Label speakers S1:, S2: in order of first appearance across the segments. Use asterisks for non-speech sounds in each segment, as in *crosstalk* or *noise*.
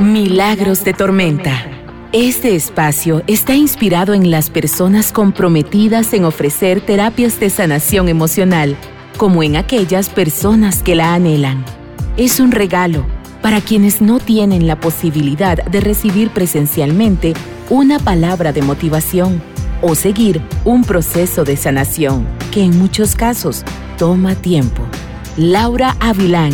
S1: Milagros de Tormenta. Este espacio está inspirado en las personas comprometidas en ofrecer terapias de sanación emocional, como en aquellas personas que la anhelan. Es un regalo para quienes no tienen la posibilidad de recibir presencialmente una palabra de motivación o seguir un proceso de sanación que en muchos casos toma tiempo. Laura Avilán,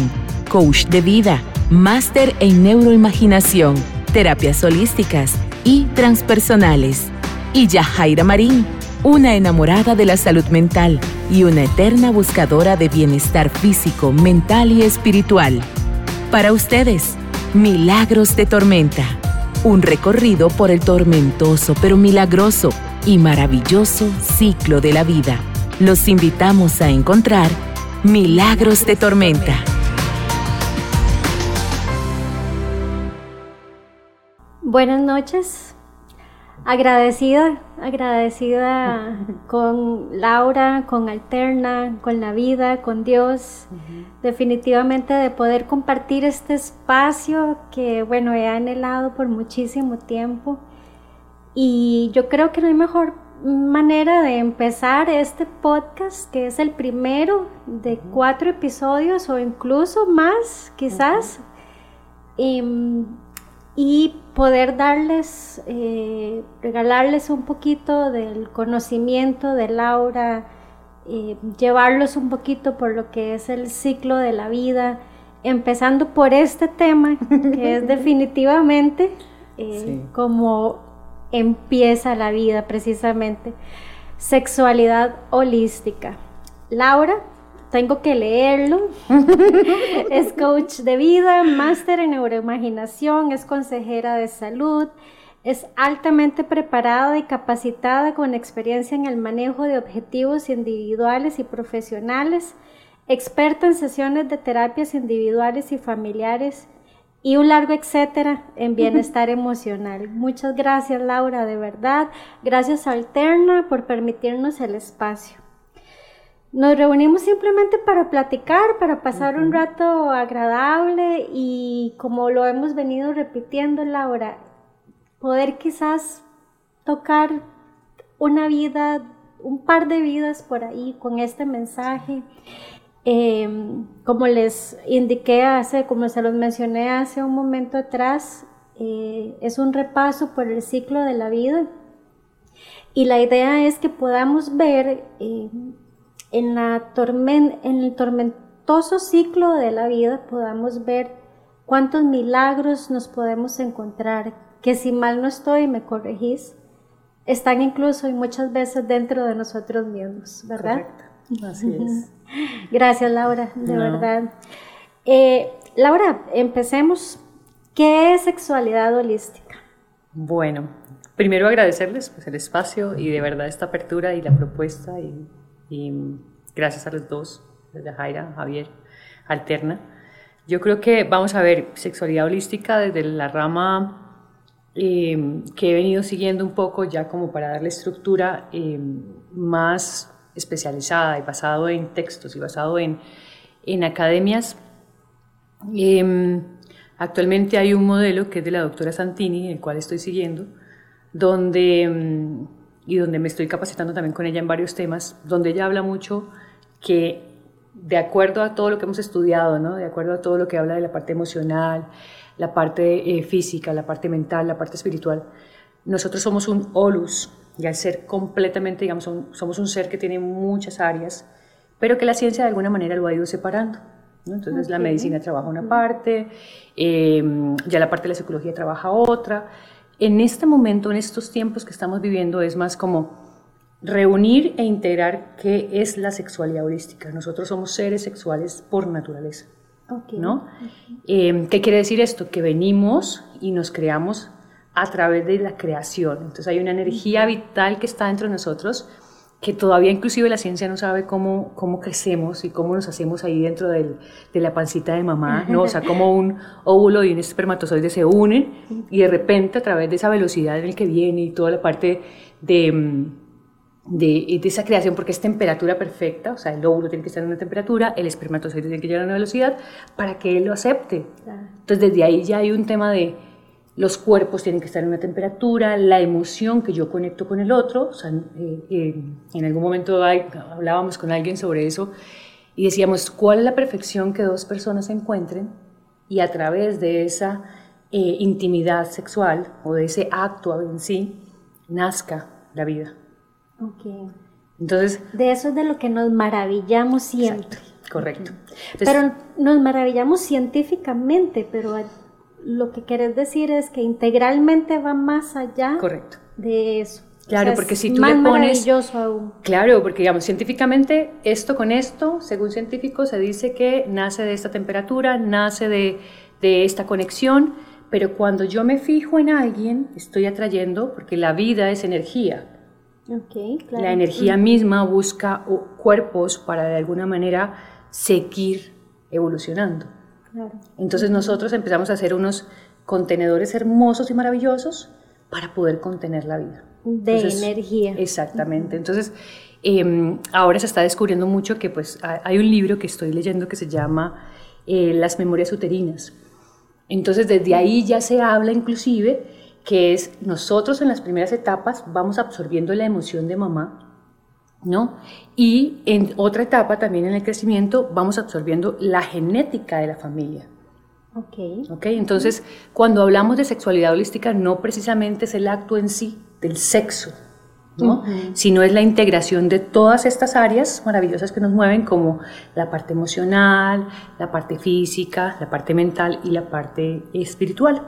S1: coach de vida máster en neuroimaginación, terapias holísticas y transpersonales. Y Yajaira Marín, una enamorada de la salud mental y una eterna buscadora de bienestar físico, mental y espiritual. Para ustedes, Milagros de Tormenta, un recorrido por el tormentoso pero milagroso y maravilloso ciclo de la vida. Los invitamos a encontrar Milagros de Tormenta.
S2: Buenas noches. Agradecida, agradecida *laughs* con Laura, con Alterna, con la vida, con Dios, definitivamente de poder compartir este espacio que, bueno, he anhelado por muchísimo tiempo. Y yo creo que no hay mejor manera de empezar este podcast, que es el primero de cuatro episodios o incluso más, quizás. Em, y poder darles, eh, regalarles un poquito del conocimiento de Laura, eh, llevarlos un poquito por lo que es el ciclo de la vida, empezando por este tema, que es *laughs* definitivamente eh, como empieza la vida precisamente, sexualidad holística. Laura, tengo que leerlo. *laughs* es coach de vida, máster en neuroimaginación, es consejera de salud, es altamente preparada y capacitada con experiencia en el manejo de objetivos individuales y profesionales, experta en sesiones de terapias individuales y familiares y un largo etcétera en bienestar *laughs* emocional. Muchas gracias Laura, de verdad. Gracias Alterna por permitirnos el espacio. Nos reunimos simplemente para platicar, para pasar un rato agradable y como lo hemos venido repitiendo, Laura, poder quizás tocar una vida, un par de vidas por ahí con este mensaje. Em, como les indiqué hace, como se los mencioné hace un momento atrás, eh, es un repaso por el ciclo de la vida. Y la idea es que podamos ver eh, en, la en el tormentoso ciclo de la vida podamos ver cuántos milagros nos podemos encontrar, que si mal no estoy, me corregís, están incluso y muchas veces dentro de nosotros mismos, ¿verdad?
S3: Correcto. Así es. *laughs*
S2: Gracias, Laura, de verdad. Eh, Laura, empecemos. ¿Qué es sexualidad holística?
S3: Bueno, primero agradecerles pues, el espacio y de verdad esta apertura y la propuesta y y gracias a los dos, desde Jaira, Javier, Alterna. Yo creo que vamos a ver sexualidad holística desde la rama em, que he venido siguiendo un poco ya como para darle estructura em, más especializada y basado en textos y basado en, en academias. Em, actualmente hay un modelo que es de la doctora Santini, el cual estoy siguiendo, donde y donde me estoy capacitando también con ella en varios temas, donde ella habla mucho que de acuerdo a todo lo que hemos estudiado, ¿no? de acuerdo a todo lo que habla de la parte emocional, la parte eh, física, la parte mental, la parte espiritual, nosotros somos un olus y al ser completamente, digamos, somos un ser que tiene muchas áreas, pero que la ciencia de alguna manera lo ha ido separando. Entonces la medicina trabaja una parte, eh, ya la parte de la psicología trabaja otra, en este momento, en estos tiempos que estamos viviendo, es más como reunir e integrar qué es la sexualidad holística. Nosotros somos seres sexuales por naturaleza. ¿no? Em, ¿Qué quiere decir esto? Que venimos y nos creamos a través de la creación. Entonces hay una energía vital que está dentro de nosotros que todavía inclusive la ciencia no sabe cómo, cómo crecemos y cómo nos hacemos ahí dentro del, de la pancita de mamá, ¿no? O sea, como un óvulo y un espermatozoide se unen y de repente a través de esa velocidad en el que viene y toda la parte de, mm, de, de, esa creación, porque es temperatura perfecta, o sea, el óvulo tiene que estar en una temperatura, el espermatozoide tiene que llegar a una velocidad para que él lo acepte. Entonces, desde ahí ya hay un tema de los cuerpos tienen que estar en una temperatura, la emoción que yo conecto con el otro. O sea, eh, eh, en algún momento hablábamos con alguien sobre eso y decíamos, ¿cuál es la perfección que dos personas encuentren? Y a través de esa eh, intimidad sexual o de ese acto en sí, nazca la vida.
S2: Ok.
S3: Entonces...
S2: De eso es de lo que nos maravillamos siempre.
S3: correcto.
S2: pero nos maravillamos científicamente, pero lo que quieres decir es que integralmente va más allá
S3: Correcto.
S2: de eso.
S3: Claro, porque si tú
S2: más
S3: le pones...
S2: aún.
S3: Claro, porque digamos, científicamente, esto con esto, según científicos, se dice que nace de esta temperatura, nace de, de esta conexión, pero cuando yo me fijo en alguien, estoy atrayendo, porque la vida es energía.
S2: Okay, claro.
S3: La energía misma busca cuerpos para de alguna manera seguir evolucionando. Entonces nosotros empezamos a hacer unos contenedores hermosos y maravillosos para poder contener la vida.
S2: De energía.
S3: Exactamente. Entonces, em, ahora se está descubriendo mucho que pues hay un libro que estoy leyendo que se llama eh, Las Memorias Uterinas. Entonces, desde ahí ya se habla inclusive que es nosotros en las primeras etapas vamos absorbiendo la emoción de mamá, ¿no? Y en otra etapa, también en el crecimiento, vamos absorbiendo la genética de la familia.
S2: Ok.
S3: Ok, entonces cuando hablamos de sexualidad holística, no precisamente es el acto en sí del sexo, ¿no? sino es la integración de todas estas áreas maravillosas que nos mueven, como la parte emocional, la parte física, la parte mental y la parte espiritual.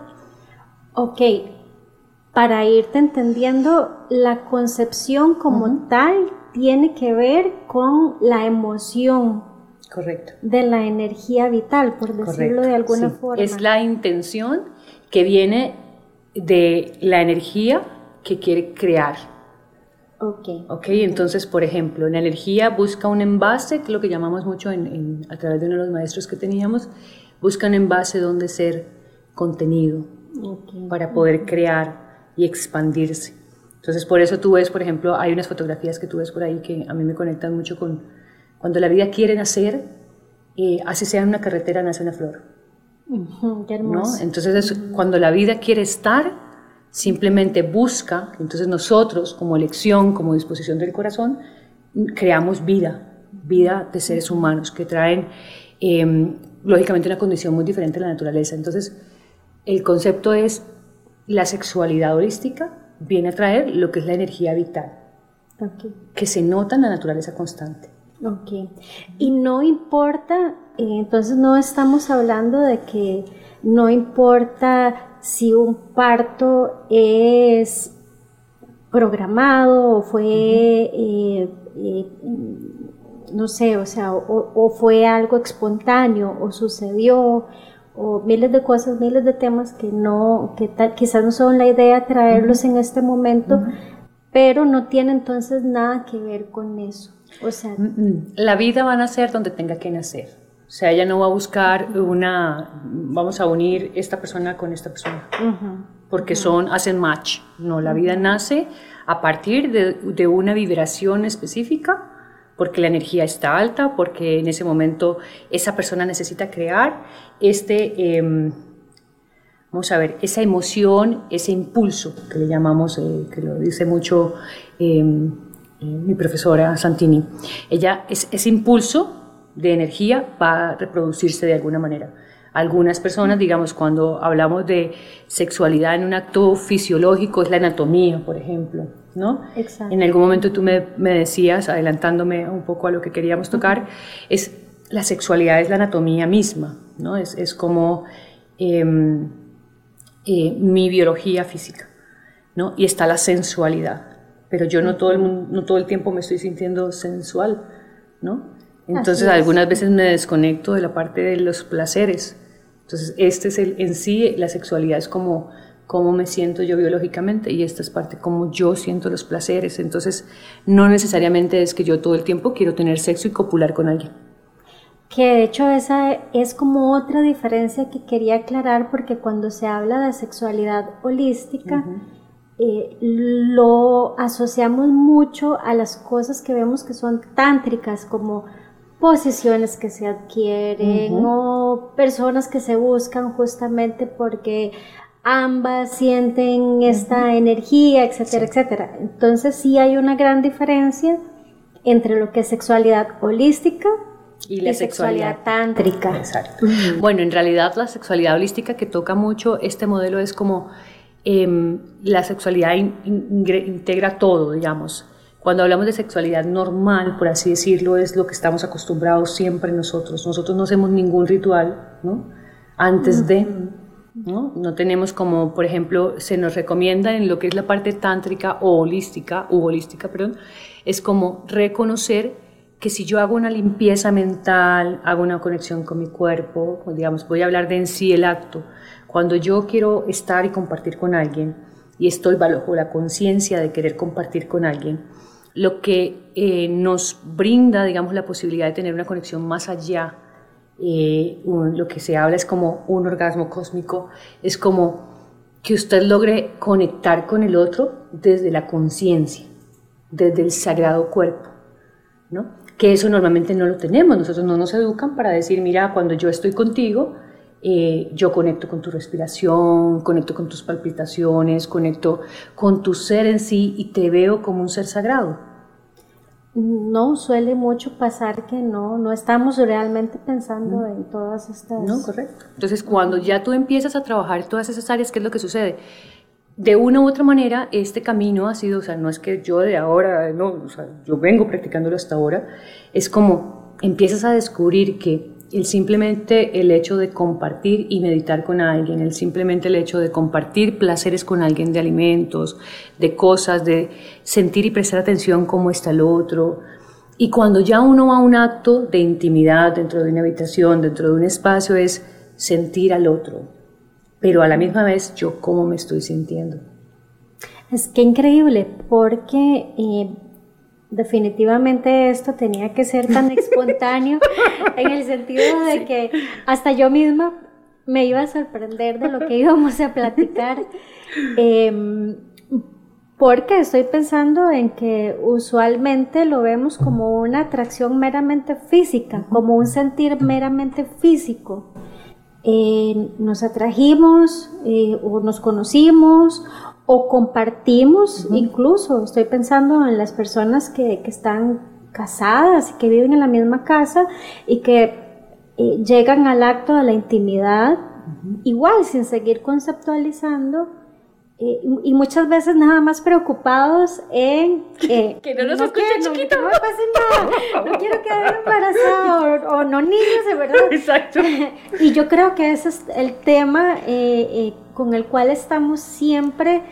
S2: Ok, para irte entendiendo, la concepción como tal tiene que ver con la emoción.
S3: Correcto.
S2: De la energía vital, por decirlo de alguna forma.
S3: Es la intención que viene de la energía que quiere crear.
S2: Ok.
S3: Ok, entonces, por ejemplo, la energía busca un envase, que lo que llamamos mucho en, a través de uno de los maestros que teníamos, busca un envase donde ser contenido para poder crear y expandirse. Entonces, por eso tú ves, por ejemplo, hay unas fotografías que tú ves por ahí que a mí me conectan mucho con cuando la vida quiere nacer, eh, así sea en una carretera, nace una flor. ¿no? Entonces, cuando la vida quiere estar, simplemente busca, entonces nosotros, como elección, como disposición del corazón, creamos vida, vida de seres humanos que traen, em, lógicamente, una condición muy diferente a la naturaleza. Entonces, el concepto es la sexualidad holística viene a traer lo que es la energía vital, que se nota en la naturaleza constante.
S2: Ok. Y no importa, eh, entonces no estamos hablando de que no importa si un parto es programado o fue, eh, eh, no sé, o sea, o, fue algo espontáneo o sucedió o miles de cosas, miles de temas que no, que tal, quizás no son la idea traerlos en este momento, pero no tiene entonces nada que ver con eso. O sea,
S3: la vida va a nacer donde tenga que nacer. O sea, ella no va a buscar una, vamos a unir esta persona con esta persona, porque son, hacen match. No, la vida nace a partir de, de una vibración específica porque la energía está alta, porque en ese momento esa persona necesita crear este, em, vamos a ver, esa emoción, ese impulso que le llamamos, eh, que lo dice mucho em, eh, mi profesora Santini. Ella, es, ese impulso de energía va a reproducirse de alguna manera. Algunas personas, digamos, cuando hablamos de sexualidad en un acto fisiológico, es la anatomía, por ejemplo ¿no? En algún momento tú me, decías, adelantándome un poco a lo que queríamos tocar, es la sexualidad es la anatomía misma, ¿no? Es, como em, eh, mi biología física, ¿no? Y está la sensualidad, pero yo no todo el, no todo el tiempo me estoy sintiendo sensual, ¿no? Entonces algunas veces me desconecto de la parte de los placeres. Entonces este es el, en sí, la sexualidad es como cómo me siento yo biológicamente y esta es parte cómo yo siento los placeres. Entonces, no necesariamente es que yo todo el tiempo quiero tener sexo y copular con alguien.
S2: Que de hecho esa es como otra diferencia que quería aclarar porque cuando se habla de sexualidad holística, eh, lo asociamos mucho a las cosas que vemos que son tántricas, como posiciones que se adquieren o personas que se buscan justamente porque ambas sienten esta energía, etcétera, etcétera. Entonces sí hay una gran diferencia entre lo que es sexualidad holística y la sexualidad, tántrica.
S3: Exacto. Bueno, en realidad la sexualidad holística que toca mucho este modelo es como em, la sexualidad integra todo, digamos. Cuando hablamos de sexualidad normal, por así decirlo, es lo que estamos acostumbrados siempre nosotros. Nosotros no hacemos ningún ritual, ¿no? Antes de, ¿no? No tenemos como, por ejemplo, se nos recomienda en lo que es la parte tántrica o holística, u holística, perdón, es como reconocer que si yo hago una limpieza mental, hago una conexión con mi cuerpo, digamos, voy a hablar de en sí el acto, cuando yo quiero estar y compartir con alguien y estoy bajo la conciencia de querer compartir con alguien, lo que eh, nos brinda, digamos, la posibilidad de tener una conexión más allá, eh, lo que se habla es como un orgasmo cósmico, es como que usted logre conectar con el otro desde la conciencia, desde el sagrado cuerpo, ¿no? que eso normalmente no lo tenemos, nosotros no nos educan para decir, mira, cuando yo estoy contigo, eh, yo conecto con tu respiración, conecto con tus palpitaciones, conecto con tu ser en sí y te veo como un ser sagrado.
S2: No, suele mucho pasar que no, no estamos realmente pensando en todas estas...
S3: No, correcto. Entonces, cuando ya tú empiezas a trabajar todas esas áreas, ¿qué es lo que sucede? de una u otra manera, este camino ha sido, o sea, no es que yo de ahora, no, o sea, yo vengo practicándolo hasta ahora, es como empiezas a descubrir que el simplemente el hecho de compartir y meditar con alguien, el simplemente el hecho de compartir placeres con alguien de alimentos, de cosas, de sentir y prestar atención cómo está el otro. Y cuando ya uno va a un acto de intimidad dentro de una habitación, dentro de un espacio, es sentir al otro, pero a la misma vez yo cómo me estoy sintiendo.
S2: Es que increíble, porque eh, definitivamente esto tenía que ser tan *laughs* espontáneo en el sentido de que hasta yo misma me iba a sorprender de lo que íbamos a platicar. Em, porque estoy pensando en que usualmente lo vemos como una atracción meramente física, como un sentir meramente físico. Eh, nos atrajimos eh, o nos conocimos o compartimos, incluso estoy pensando en las personas que, están casadas y que viven en la misma casa y que eh, llegan al acto de la intimidad, igual sin seguir conceptualizando eh, y muchas veces nada más preocupados en *laughs*
S3: que, que no nos escuche chiquito.
S2: No, me pase nada, *laughs* no quiero quedar embarazada o, no niños, de verdad. *laughs*
S3: Exacto.
S2: y yo creo que ese es el tema eh, eh, con el cual estamos siempre,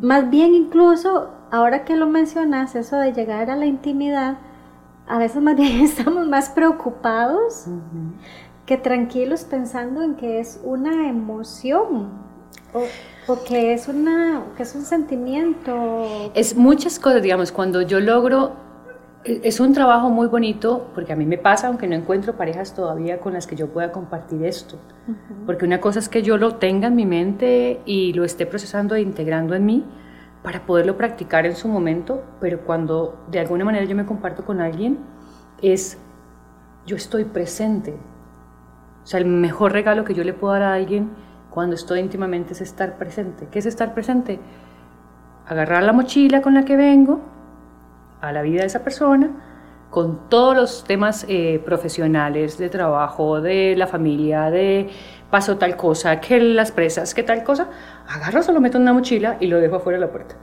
S2: más bien incluso, ahora que lo mencionas, eso de llegar a la intimidad, a veces más *laughs* bien estamos más preocupados que tranquilos pensando en que es una emoción. Porque es, una, que es un sentimiento.
S3: Es muchas cosas, digamos, cuando yo logro, es un trabajo muy bonito, porque a mí me pasa, aunque no encuentro parejas todavía con las que yo pueda compartir esto. Porque una cosa es que yo lo tenga en mi mente y lo esté procesando e integrando en mí para poderlo practicar en su momento, pero cuando de alguna manera yo me comparto con alguien, es yo estoy presente. O sea, el mejor regalo que yo le puedo dar a alguien cuando estoy íntimamente es estar presente. ¿Qué es estar presente? Agarrar la mochila con la que vengo a la vida de esa persona, con todos los temas eh, profesionales, de trabajo, de la familia, de paso tal cosa, que las presas, que tal cosa, agarro, se lo meto en una mochila y lo dejo afuera de la puerta.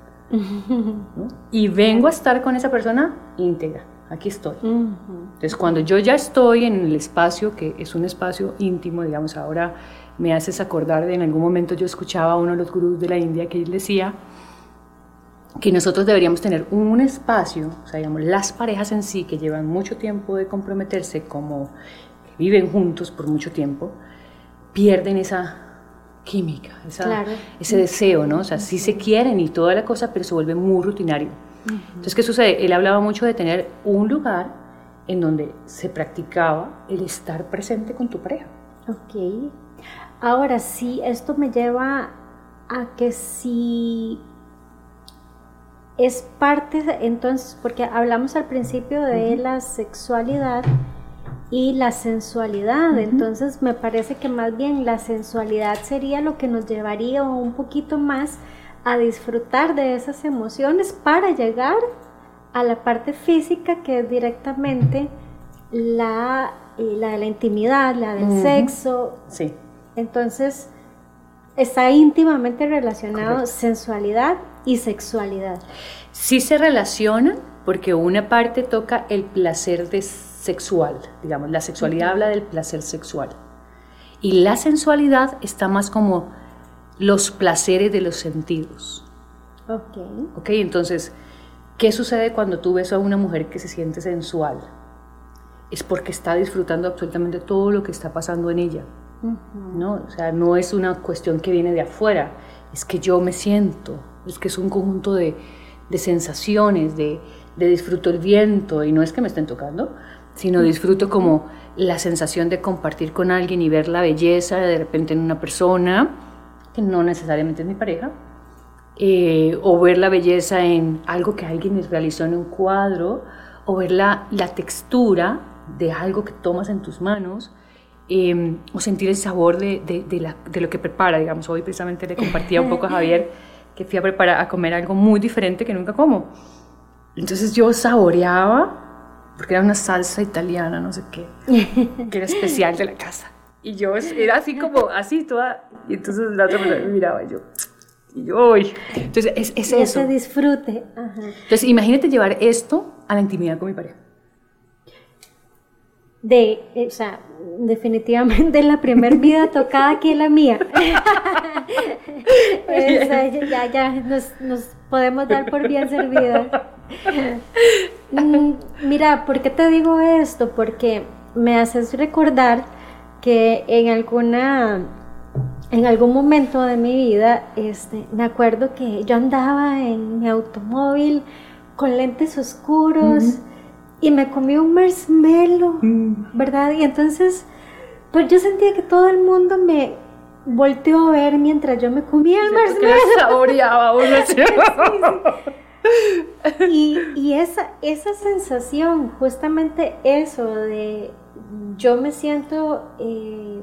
S3: Y vengo a estar con esa persona íntegra. Aquí estoy. Entonces, cuando yo ya estoy en el espacio, que es un espacio íntimo, digamos, ahora me haces acordar de en algún momento yo escuchaba a uno de los gurús de la India que él decía que nosotros deberíamos tener un espacio, o sea, digamos, las parejas en sí que llevan mucho tiempo de comprometerse, como viven juntos por mucho tiempo, pierden esa química, ese deseo, ¿no? O sea, sí se quieren y toda la cosa, pero se vuelve muy rutinario. Entonces, ¿qué sucede? Él hablaba mucho de tener un lugar en donde se practicaba el estar presente con tu pareja.
S2: Ok. Ahora sí, esto me lleva a que si es parte, entonces, porque hablamos al principio de la sexualidad y la sensualidad. Entonces me parece que más bien la sensualidad sería lo que nos llevaría un poquito más a disfrutar de esas emociones para llegar a la parte física que es directamente la, la de la intimidad, la del sexo.
S3: Sí.
S2: Entonces está íntimamente relacionado sensualidad y sexualidad.
S3: Sí se relacionan porque una parte toca el placer de sexual, digamos, la sexualidad habla del placer sexual. Y la sensualidad está más como los placeres de los sentidos.
S2: Ok.
S3: Ok, entonces, ¿qué sucede cuando tú ves a una mujer que se siente sensual? Es porque está disfrutando absolutamente todo lo que está pasando en ella. ¿no? O sea, no es una cuestión que viene de afuera, es que yo me siento, es que es un conjunto de, de sensaciones, de, de disfruto el viento, y no es que me estén tocando, sino disfruto como la sensación de compartir con alguien y ver la belleza de repente en una persona, que no necesariamente es mi pareja, eh, o ver la belleza en algo que alguien realizó en un cuadro, o ver la, la textura de algo que tomas en tus manos, em, o sentir el sabor de, de, de, la, de, lo que prepara, digamos. Hoy precisamente le compartía un poco a Javier *laughs* que fui a preparar, a comer algo muy diferente que nunca como. Entonces yo saboreaba porque era una salsa italiana, no sé qué, *laughs* que era especial de la casa. Y yo era así como, así toda, y entonces la otra persona me miraba y yo, y yo, uy. Entonces es, es eso.
S2: Ese disfrute. Ajá.
S3: Entonces imagínate llevar esto a la intimidad con mi pareja.
S2: De, o sea, definitivamente la primera vida tocada aquí es la mía. *laughs* es, ya, ya, nos, nos podemos dar por bien servidas. Mm, mira, ¿por qué te digo esto? Porque me haces recordar que en alguna en algún momento de mi vida, este, me acuerdo que yo andaba en mi automóvil con lentes oscuros y me comí un marshmallow, ¿verdad? Y entonces, pues yo sentía que todo el mundo me volteó a ver mientras yo me comía el marshmallow.
S3: saboreaba uno. *laughs* sí, sí.
S2: Y, y esa, esa sensación, justamente eso de yo me siento eh,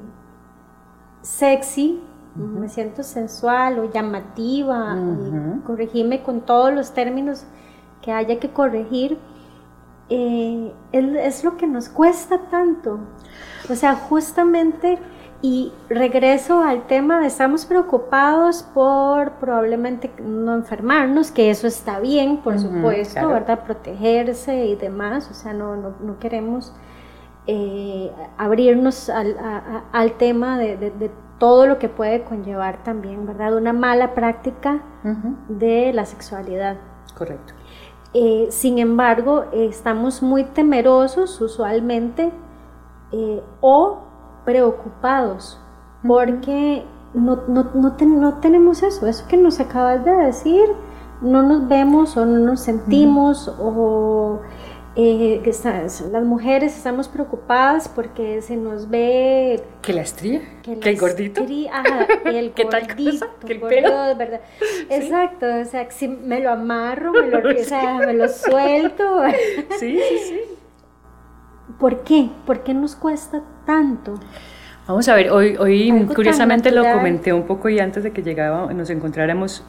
S2: sexy, me siento sensual o llamativa, corregirme con todos los términos que haya que corregir, eh, es, lo que nos cuesta tanto. O sea, justamente y regreso al tema de estamos preocupados por probablemente no enfermarnos, que eso está bien, por supuesto, ¿verdad? Protegerse y demás, o sea, no, no, no queremos eh, abrirnos al, al tema de, de, de, todo lo que puede conllevar también, ¿verdad? Una mala práctica de la sexualidad.
S3: Correcto.
S2: Eh, sin embargo, eh, estamos muy temerosos usualmente o preocupados porque no, no, no, no, tenemos eso, eso que nos acabas de decir, no nos vemos o no nos sentimos o eh, las mujeres estamos preocupadas porque se nos ve...
S3: ¿Que la estría? ¿Que, el gordito?
S2: ajá, el *laughs*
S3: ¿Qué tal cosa? ¿Que el pelo?
S2: ¿verdad? *laughs* Exacto, o sea, si me lo amarro, me lo, *laughs* o sea, me lo suelto.
S3: sí, sí, sí.
S2: ¿Por qué? ¿Por qué nos cuesta tanto?
S3: Vamos a ver, hoy, hoy curiosamente lo comenté un poco y antes de que llegaba, nos encontráramos,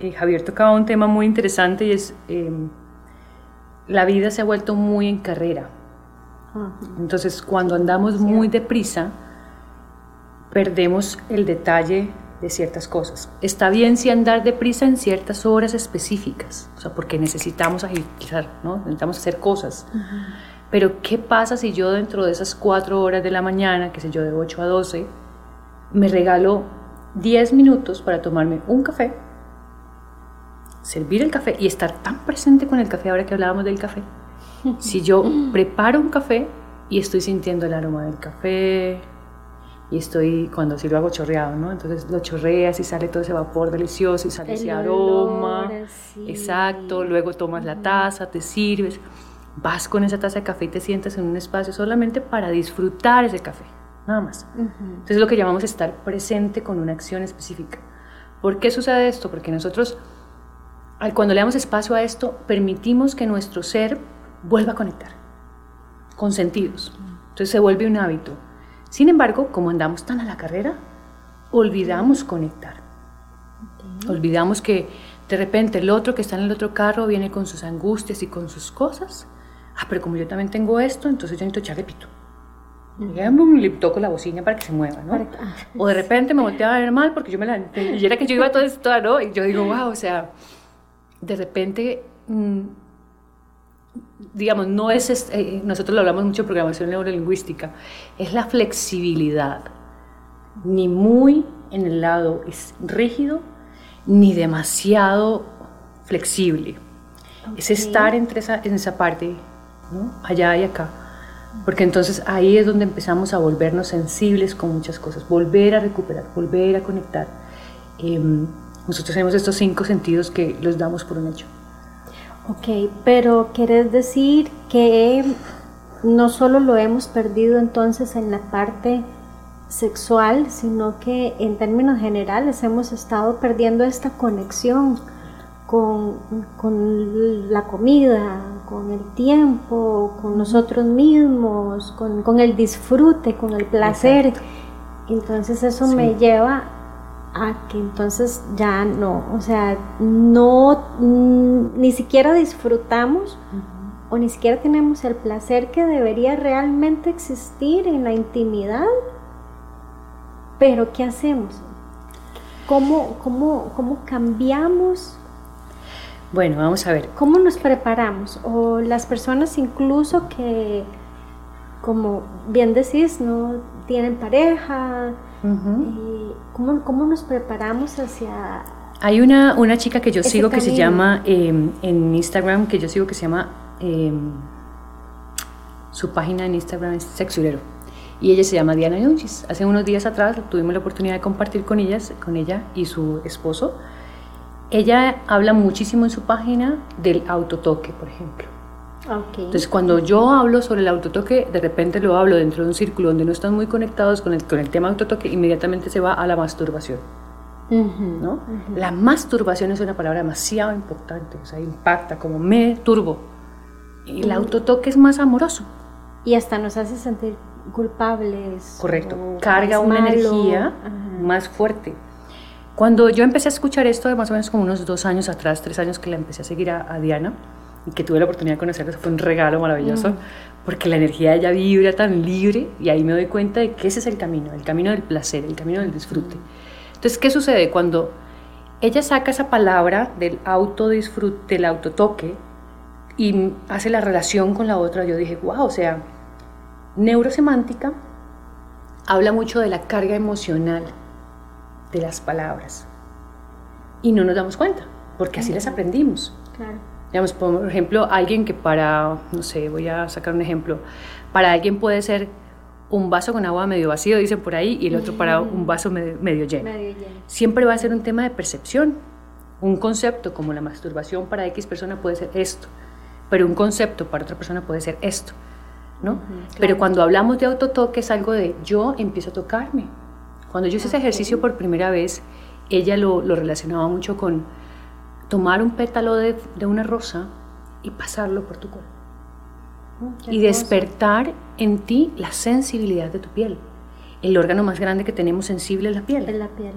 S3: eh, Javier tocaba un tema muy interesante y es, eh, la vida se ha vuelto muy en carrera. Entonces, cuando andamos muy deprisa, perdemos el detalle de ciertas cosas. Está bien si andar deprisa en ciertas horas específicas, o sea, porque necesitamos agilizar, ¿no? Necesitamos hacer cosas. Uh -huh. Pero ¿qué pasa si yo dentro de esas cuatro horas de la mañana, que sé yo, de 8 a 12, me regalo 10 minutos para tomarme un café, servir el café y estar tan presente con el café ahora que hablábamos del café? Si yo *laughs* preparo un café y estoy sintiendo el aroma del café, y estoy, cuando si lo hago chorreado, ¿no? Entonces lo chorreas y sale todo ese vapor delicioso y sale
S2: El
S3: ese aroma.
S2: olor, sí.
S3: Exacto, luego tomas la taza, te sirves vas con esa taza de café y te sientas en un espacio solamente para disfrutar ese café, nada más. Uh -huh. Entonces lo que llamamos estar presente con una acción específica. ¿Por qué sucede esto? Porque nosotros, cuando le damos espacio a esto, permitimos que nuestro ser vuelva a conectar con sentidos. Entonces se vuelve un hábito. Sin embargo, como andamos tan a la carrera, olvidamos conectar. Olvidamos que de repente el otro que está en el otro carro viene con sus angustias y con sus cosas. Ah, pero como yo también tengo esto, entonces yo necesito echarle pito. Y le toco la bocina para que se mueva, ¿no? Ah. O de repente me volteaba a ver mal porque yo me la... Y era que yo iba todo esto, ¿no? Y yo digo, wow, o sea, de repente... Mm, digamos, no es, eh, nosotros lo hablamos mucho en programación neurolingüística, es la flexibilidad, ni muy en el lado rígido, ni demasiado flexible. Es estar entre esa, en esa parte, ¿no? allá y acá. Porque entonces ahí es donde empezamos a volvernos sensibles con muchas cosas, volver a recuperar, volver a conectar. Em, nosotros tenemos estos cinco sentidos que los damos por un hecho.
S2: Ok, pero ¿quieres decir que no solo lo hemos perdido entonces en la parte sexual, sino que en términos generales hemos estado perdiendo esta conexión con, la comida, con el tiempo, con nosotros mismos, con, el disfrute, con el placer. Entonces eso me lleva a que entonces ya no, o sea, no, ni siquiera disfrutamos o ni siquiera tenemos el placer que debería realmente existir en la intimidad pero ¿qué hacemos? ¿Cómo, cómo, cómo cambiamos?
S3: Bueno, vamos a ver.
S2: ¿Cómo nos preparamos? O las personas incluso que, como bien decís, no tienen pareja, eh, ¿cómo, nos preparamos hacia...
S3: Hay una, una chica que yo sigo que se llama, em, en Instagram, que yo sigo que se llama, em, su página en Instagram es Sexurero y ella se llama Diana Yunchis. Hace unos días atrás tuvimos la oportunidad de compartir con, ellas, con ella y su esposo. Ella habla muchísimo en su página del autotoque, por ejemplo. Entonces, cuando yo hablo sobre el autotoque, de repente lo hablo dentro de un círculo donde no están muy conectados con el, con el tema autotoque, inmediatamente se va a la masturbación. ¿no? La masturbación es una palabra demasiado importante, o sea, impacta como me turbo. Y el autotoque es más amoroso.
S2: Y hasta nos hace sentir culpables.
S3: Correcto, carga una energía más fuerte. Cuando yo empecé a escuchar esto, más o menos como unos dos años atrás, tres años que la empecé a seguir a, Diana y que tuve la oportunidad de conocerla, fue un regalo maravilloso, porque la energía de ella vibra tan libre y ahí me doy cuenta de que ese es el camino, el camino del placer, el camino del disfrute. Entonces, ¿qué sucede? Cuando ella saca esa palabra del autodisfrute, del autotoque, y hace la relación con la otra, yo dije, wow, o sea, Neurosemántica habla mucho de la carga emocional de las palabras y no nos damos cuenta, porque así las aprendimos. Claro. Digamos, por ejemplo, alguien que para, no sé, voy a sacar un ejemplo, para alguien puede ser un vaso con agua medio vacío, dicen por ahí, y el otro para un vaso medio, lleno. medio, lleno. Siempre va a ser un tema de percepción. Un concepto como la masturbación para X persona puede ser esto, pero un concepto para otra persona puede ser esto. Pero cuando hablamos de autotoque es algo de yo empiezo a tocarme. Cuando yo hice ese ejercicio por primera vez, ella lo, relacionaba mucho con tomar un pétalo de, una rosa y pasarlo por tu cuerpo. Mm, y despertar en ti la sensibilidad de tu piel. El órgano más grande que tenemos sensible es la piel.
S2: Es la piel.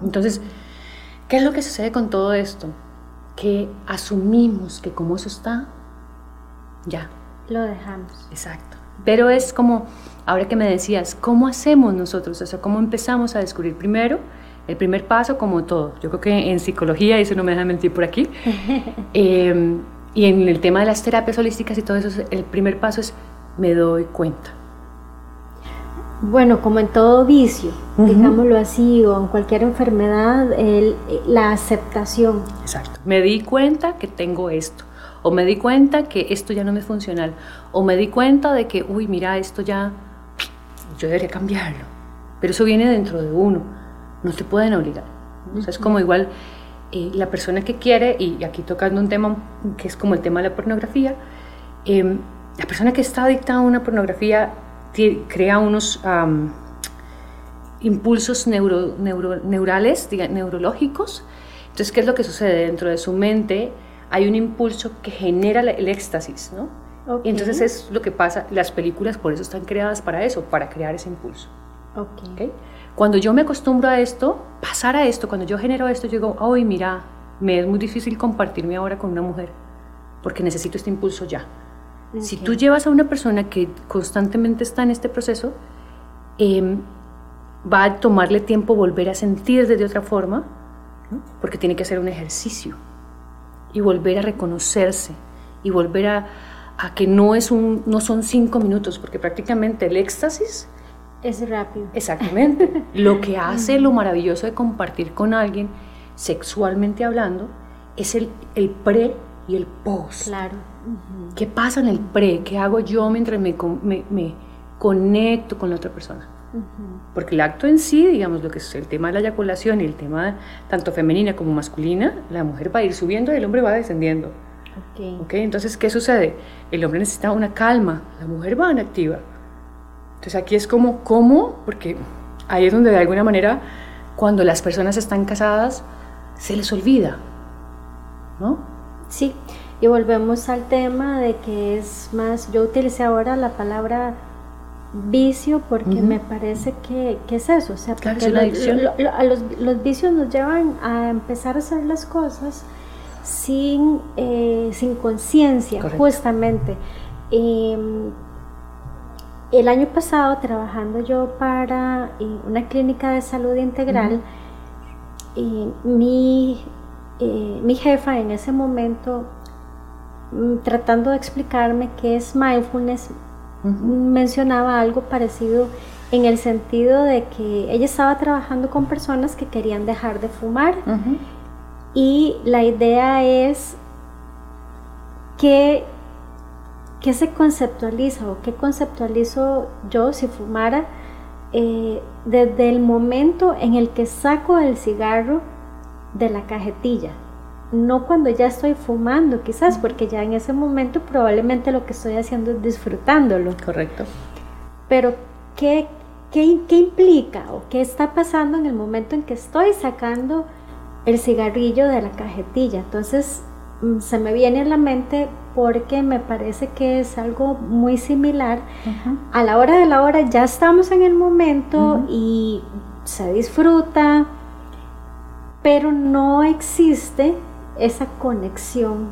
S3: Entonces, ¿qué es lo que sucede con todo esto? Que asumimos que como eso está, ya,
S2: lo dejamos.
S3: Exacto. Pero es como, ahora que me decías, ¿cómo hacemos nosotros? O sea, ¿cómo empezamos a descubrir primero? El primer paso, como todo, yo creo que en psicología, y eso no me deja mentir por aquí, *laughs* em, y en el tema de las terapias holísticas y todo eso, el primer paso es me doy cuenta.
S2: Bueno, como en todo vicio, digámoslo así, o en cualquier enfermedad, el, la aceptación.
S3: Exacto. Me di cuenta que tengo esto o me di cuenta que esto ya no me es funcional, o me di cuenta de que, uy, mira, esto ya, yo debería cambiarlo. Pero eso viene dentro de uno, no te pueden obligar. O sea, es como igual eh, la persona que quiere, y aquí tocando un tema que es como el tema de la pornografía, em, la persona que está adicta a una pornografía crea unos impulsos neuro, neurales, neurológicos. Entonces, ¿qué es lo que sucede dentro de su mente? hay un impulso que genera el éxtasis, ¿no? Y entonces es lo que pasa, las películas por eso están creadas para eso, para crear ese impulso.
S2: Okay.
S3: Cuando yo me acostumbro a esto, pasar a esto, cuando yo genero esto, yo digo, ay, mira, me es muy difícil compartirme ahora con una mujer, porque necesito este impulso ya. Si tú llevas a una persona que constantemente está en este proceso, em, va a tomarle tiempo volver a sentir de otra forma, porque tiene que hacer un ejercicio y volver a reconocerse y volver a, a que no, es un, no son cinco minutos, porque prácticamente el éxtasis
S2: es rápido.
S3: Exactamente. *laughs* lo que hace lo maravilloso de compartir con alguien, sexualmente hablando, es el, el pre y el post.
S2: Claro.
S3: ¿Qué pasa en el pre? ¿Qué hago yo mientras me, me, me conecto con la otra persona? Porque el acto en sí, digamos, lo que es el tema de la eyaculación y el tema tanto femenina como masculina, la mujer va a ir subiendo y el hombre va descendiendo.
S2: Okay.
S3: Okay, entonces, ¿qué sucede? El hombre necesita una calma, la mujer va en activa. Entonces aquí es como, ¿cómo? Porque ahí es donde de alguna manera, cuando las personas están casadas, se les olvida, ¿no?
S2: Sí, y volvemos al tema de que es más, yo utilicé ahora la palabra vicio porque me parece que, que, es eso, o sea, porque los, los, vicios nos llevan a empezar a hacer las cosas sin, eh, sin conciencia, justamente. El año pasado, trabajando yo para eh, una clínica de salud integral, mi, eh, mi jefa en ese momento, mm, tratando de explicarme qué es mindfulness, mencionaba algo parecido en el sentido de que ella estaba trabajando con personas que querían dejar de fumar y la idea es que, que se conceptualiza o qué conceptualizo yo si fumara eh, desde el momento en el que saco el cigarro de la cajetilla no cuando ya estoy fumando, quizás, porque ya en ese momento probablemente lo que estoy haciendo es disfrutándolo.
S3: Correcto.
S2: Pero, ¿qué, qué, qué implica o qué está pasando en el momento en que estoy sacando el cigarrillo de la cajetilla? Entonces, se me viene a la mente porque me parece que es algo muy similar. A la hora de la hora ya estamos en el momento y se disfruta, pero no existe esa conexión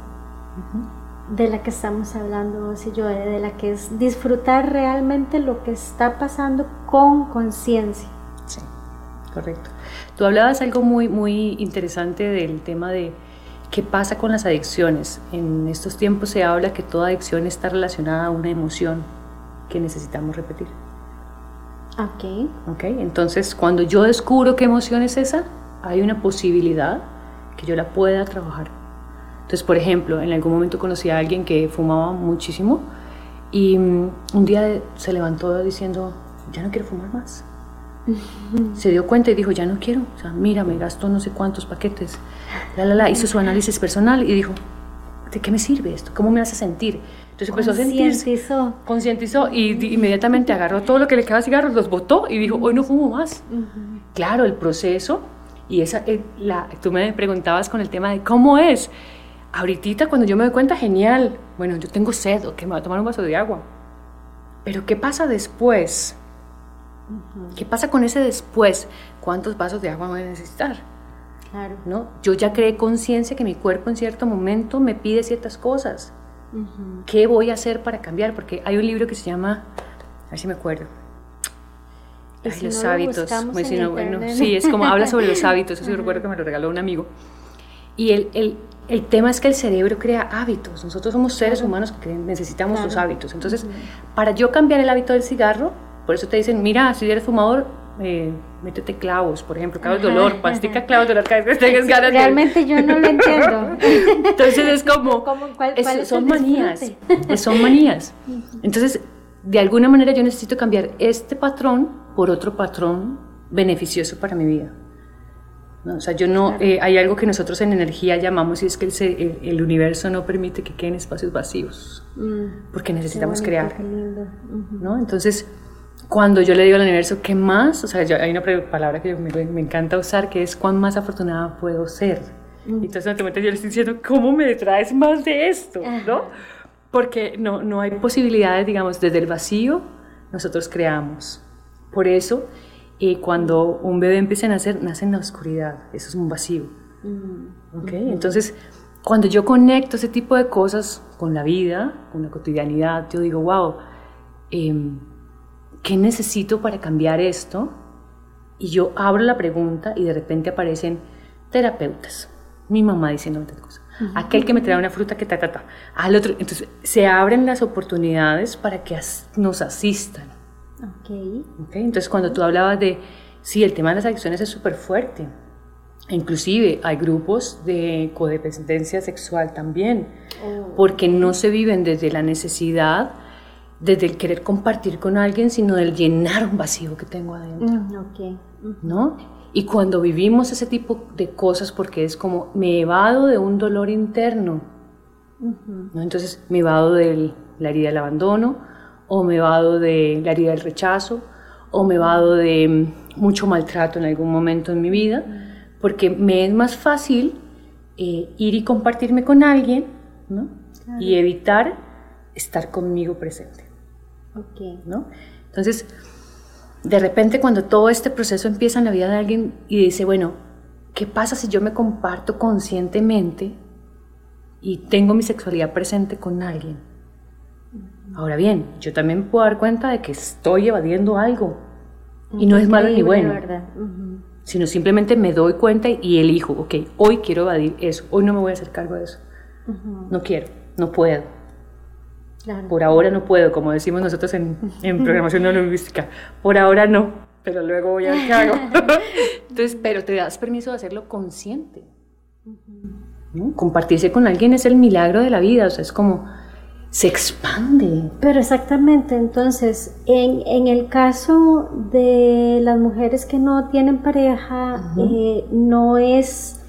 S2: de la que estamos hablando si yo, de la que es disfrutar realmente lo que está pasando con conciencia.
S3: Sí, correcto. Tú hablabas algo muy, muy interesante del tema de qué pasa con las adicciones. En estos tiempos se habla que toda adicción está relacionada a una emoción que necesitamos repetir.
S2: Ok.
S3: Ok, entonces cuando yo descubro qué emoción es esa, hay una posibilidad que yo la pueda trabajar. Entonces, por ejemplo, en algún momento conocí a alguien que fumaba muchísimo y mm, un día se levantó diciendo, ya no quiero fumar más. Se dio cuenta y dijo, ya no quiero. O sea, mira, me gastó no sé cuántos paquetes. La, la, la. Hizo su análisis personal y dijo, ¿de qué me sirve esto? ¿Cómo me hace sentir? Entonces empezó a sentir. Concientizó y inmediatamente agarró todo lo que le quedaba cigarros, los botó y dijo, hoy no fumo más. Claro, el proceso y esa, eh, la, tú me preguntabas con el tema de cómo es. Ahorita cuando yo me doy cuenta, genial. Bueno, yo tengo sed, que me voy a tomar un vaso de agua. Pero ¿qué pasa después? ¿Qué pasa con ese después? ¿Cuántos vasos de agua voy a necesitar?
S2: Claro.
S3: ¿No? Yo ya creé conciencia que mi cuerpo en cierto momento me pide ciertas cosas. ¿Qué voy a hacer para cambiar? Porque hay un libro que se llama, a ver si me acuerdo, los hábitos. sí, es como habla sobre los *laughs* hábitos, eso recuerdo que me lo regaló un amigo. Y el, el, el, tema es que el cerebro crea hábitos. Nosotros somos seres humanos que necesitamos los hábitos. Entonces, para yo cambiar el hábito del cigarro, por eso te dicen, mira, si eres fumador, eh, métete clavos, por ejemplo, clavos de dolor, pastica clavos de dolor cada vez que tengas ganas.
S2: Realmente yo no lo *laughs* entiendo.
S3: Entonces es como, son manías, son manías. Entonces, de alguna manera yo necesito cambiar este patrón por otro patrón beneficioso para mi vida. ¿No? O sea, yo no, eh, hay algo que nosotros en energía llamamos y es que el, el, universo no permite que queden espacios vacíos, mm. porque necesitamos crear. ¿no? Entonces, cuando yo le digo al universo, ¿qué más? O sea, hay una palabra que me, me, encanta usar que es ¿cuán más afortunada puedo ser? Mm. Entonces, yo le estoy diciendo, ¿cómo me traes más de esto? ¿no? porque no, no hay posibilidades, digamos, desde el vacío nosotros creamos. Por eso, eh, cuando un bebé empieza a nacer, nace en la oscuridad, eso es un vacío. Mm. ¿Okay? Entonces, cuando yo conecto ese tipo de cosas con la vida, con la cotidianidad, yo digo, wow, em, ¿qué necesito para cambiar esto? Y yo abro la pregunta y de repente aparecen terapeutas, mi mamá diciéndome tal cosa, aquel que me trae una fruta que ta, ta, ta, al otro. Entonces se abren las oportunidades para que nos asistan. Okay. okay. Entonces cuando tú hablabas de, sí, el tema de las adicciones es súper fuerte. Inclusive hay grupos de codependencia sexual también, oh. porque no se viven desde la necesidad, desde el querer compartir con alguien, sino del llenar un vacío que tengo adentro. Mm, okay. ¿No? Y cuando vivimos ese tipo de cosas, porque es como me evado de un dolor interno, ¿no? entonces me evado de la herida del abandono, o me evado de la herida del rechazo, o me evado de mm, mucho maltrato en algún momento en mi vida, porque me es más fácil eh, ir y compartirme con alguien ¿no? y evitar estar conmigo presente. Okay. ¿no? Entonces, de repente cuando todo este proceso empieza en la vida de alguien y dice, bueno, ¿qué pasa si yo me comparto conscientemente y tengo mi sexualidad presente con alguien? Ahora bien, yo también puedo dar cuenta de que estoy evadiendo algo y no es malo ni bueno, sino simplemente me doy cuenta y elijo, ok, hoy quiero evadir eso, hoy no me voy a hacer cargo de eso, no quiero, no puedo. Por ahora no puedo, como decimos nosotros en, en *laughs* programación neurolingüística. Por ahora no, pero luego voy a ver qué hago. *laughs* Entonces, pero te das permiso de hacerlo consciente. Compartirse con alguien es el milagro de la vida, o sea, es como se expande.
S2: Pero exactamente, entonces, en, en el caso de las mujeres que no tienen pareja, eh, no es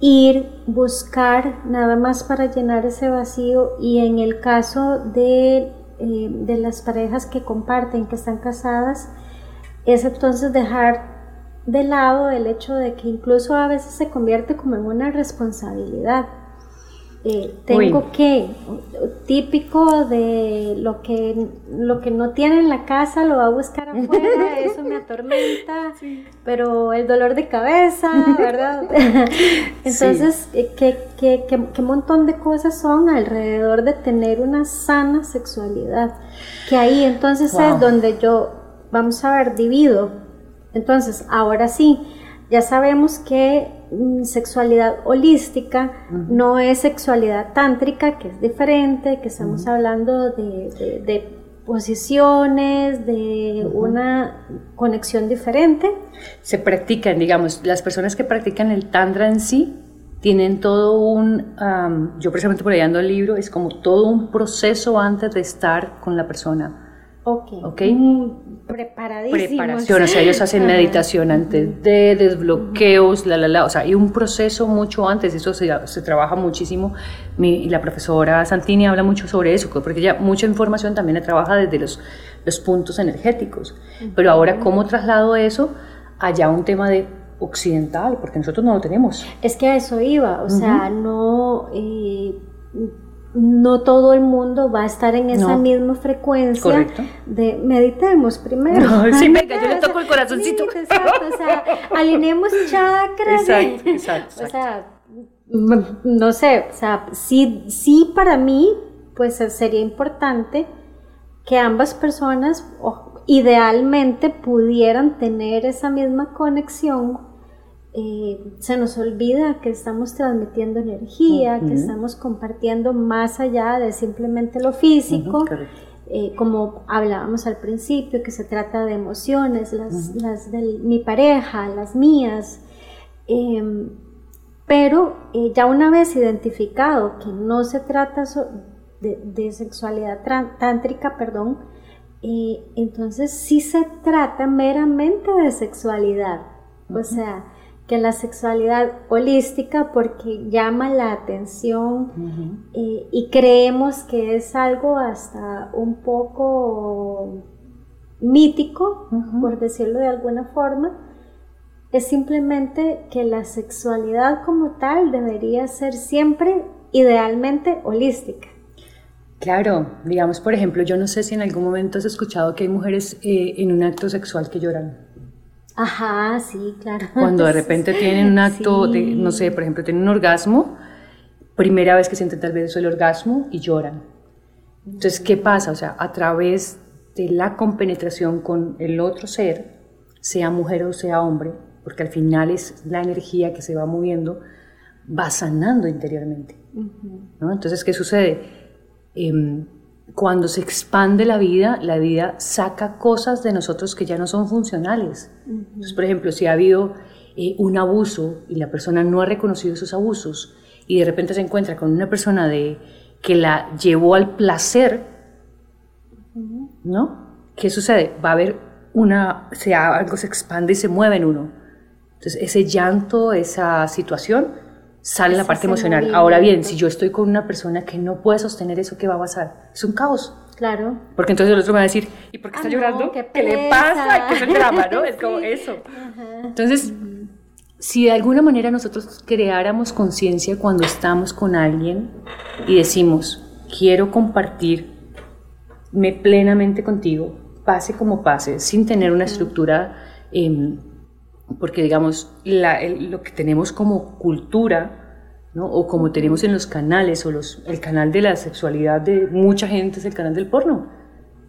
S2: ir, buscar nada más para llenar ese vacío y en el caso de, eh, de las parejas que comparten, que están casadas, es entonces dejar de lado el hecho de que incluso a veces se convierte como en una responsabilidad. Eh, tengo que, típico de lo que, lo que no tiene en la casa lo va a buscar afuera, *laughs* eso me atormenta, pero el dolor de cabeza, ¿verdad? *laughs* Entonces, eh, ¿qué, qué, qué, qué, montón de cosas son alrededor de tener una sana sexualidad? Que ahí entonces es donde yo, vamos a ver, divido. Entonces, ahora sí, ya sabemos que Mm, sexualidad holística, no es sexualidad tántrica, que es diferente, que estamos hablando de, posiciones, de una conexión diferente.
S3: Se practican, digamos, las personas que practican el tantra en sí tienen todo un, yo precisamente por ahí ando el libro, es como todo un proceso antes de estar con la persona
S2: Ok. okay. Mm, preparadísimos.
S3: Preparación, o sea, ellos hacen meditación antes de desbloqueos, la, la, la, o sea, hay un proceso mucho antes, eso se, se trabaja muchísimo, y la profesora Santini habla mucho sobre eso, porque ella mucha información también la trabaja desde los, los puntos energéticos, pero ahora, ¿cómo traslado eso allá un tema de occidental? Porque nosotros no lo tenemos.
S2: Es que a eso iba, o sea, no... Eh, no todo el mundo va a estar en esa misma frecuencia de meditemos primero. *laughs*
S3: sí, venga, yo le toco el corazoncito.
S2: exacto, o sea, alineemos *laughs* chakras. Exacto, exacto, O sea, no sé, o sea, sí, sí para mí, pues sería importante que ambas personas idealmente pudieran tener esa misma conexión eh, se nos olvida que estamos transmitiendo energía, que estamos compartiendo más allá de simplemente lo físico, eh, como hablábamos al principio, que se trata de emociones, las, de mi pareja, las mías. Em, pero eh, ya una vez identificado que no se trata de, sexualidad tántrica, perdón, entonces sí se trata meramente de sexualidad. O sea, que la sexualidad holística porque llama la atención eh, y creemos que es algo hasta un poco mítico, por decirlo de alguna forma, es simplemente que la sexualidad como tal debería ser siempre idealmente holística.
S3: Claro, digamos, por ejemplo, yo no sé si en algún momento has escuchado que hay mujeres eh, en un acto sexual que lloran.
S2: Ajá, sí, claro. *laughs*
S3: Cuando de repente tienen un acto, de, no sé, por ejemplo, tienen un orgasmo, primera vez que sienten tal vez el orgasmo y lloran. Entonces, ¿qué pasa? O sea, a través de la compenetración con el otro ser, sea mujer o sea hombre, porque al final es la energía que se va moviendo, va sanando interiormente. ¿no? Entonces, ¿qué sucede? Em, cuando se expande la vida, la vida saca cosas de nosotros que ya no son funcionales. Entonces, por ejemplo, si ha habido eh, un abuso y la persona no ha reconocido esos abusos y de repente se encuentra con una persona de, que la llevó al placer, ¿no? ¿Qué sucede? Va a haber una, sea, algo se expande y se mueve en uno. Entonces, ese llanto, esa situación, sale la parte emocional. Ahora bien, si yo estoy con una persona que no puede sostener eso, ¿qué va a pasar? Es un caos.
S2: Claro.
S3: Porque entonces el otro me va a decir, ¿y por qué está
S2: Ah, no,
S3: llorando?
S2: qué
S3: ¿Qué le pasa? ¿Qué es el *laughs* drama, no? Es como eso. Entonces, si de alguna manera nosotros creáramos conciencia cuando estamos con alguien y decimos, quiero compartirme plenamente contigo, pase como pase, sin tener una estructura, em, porque digamos, la- el- lo que tenemos como cultura, ¿no? o como tenemos en los canales, o los, el canal de la sexualidad de mucha gente es el canal del porno.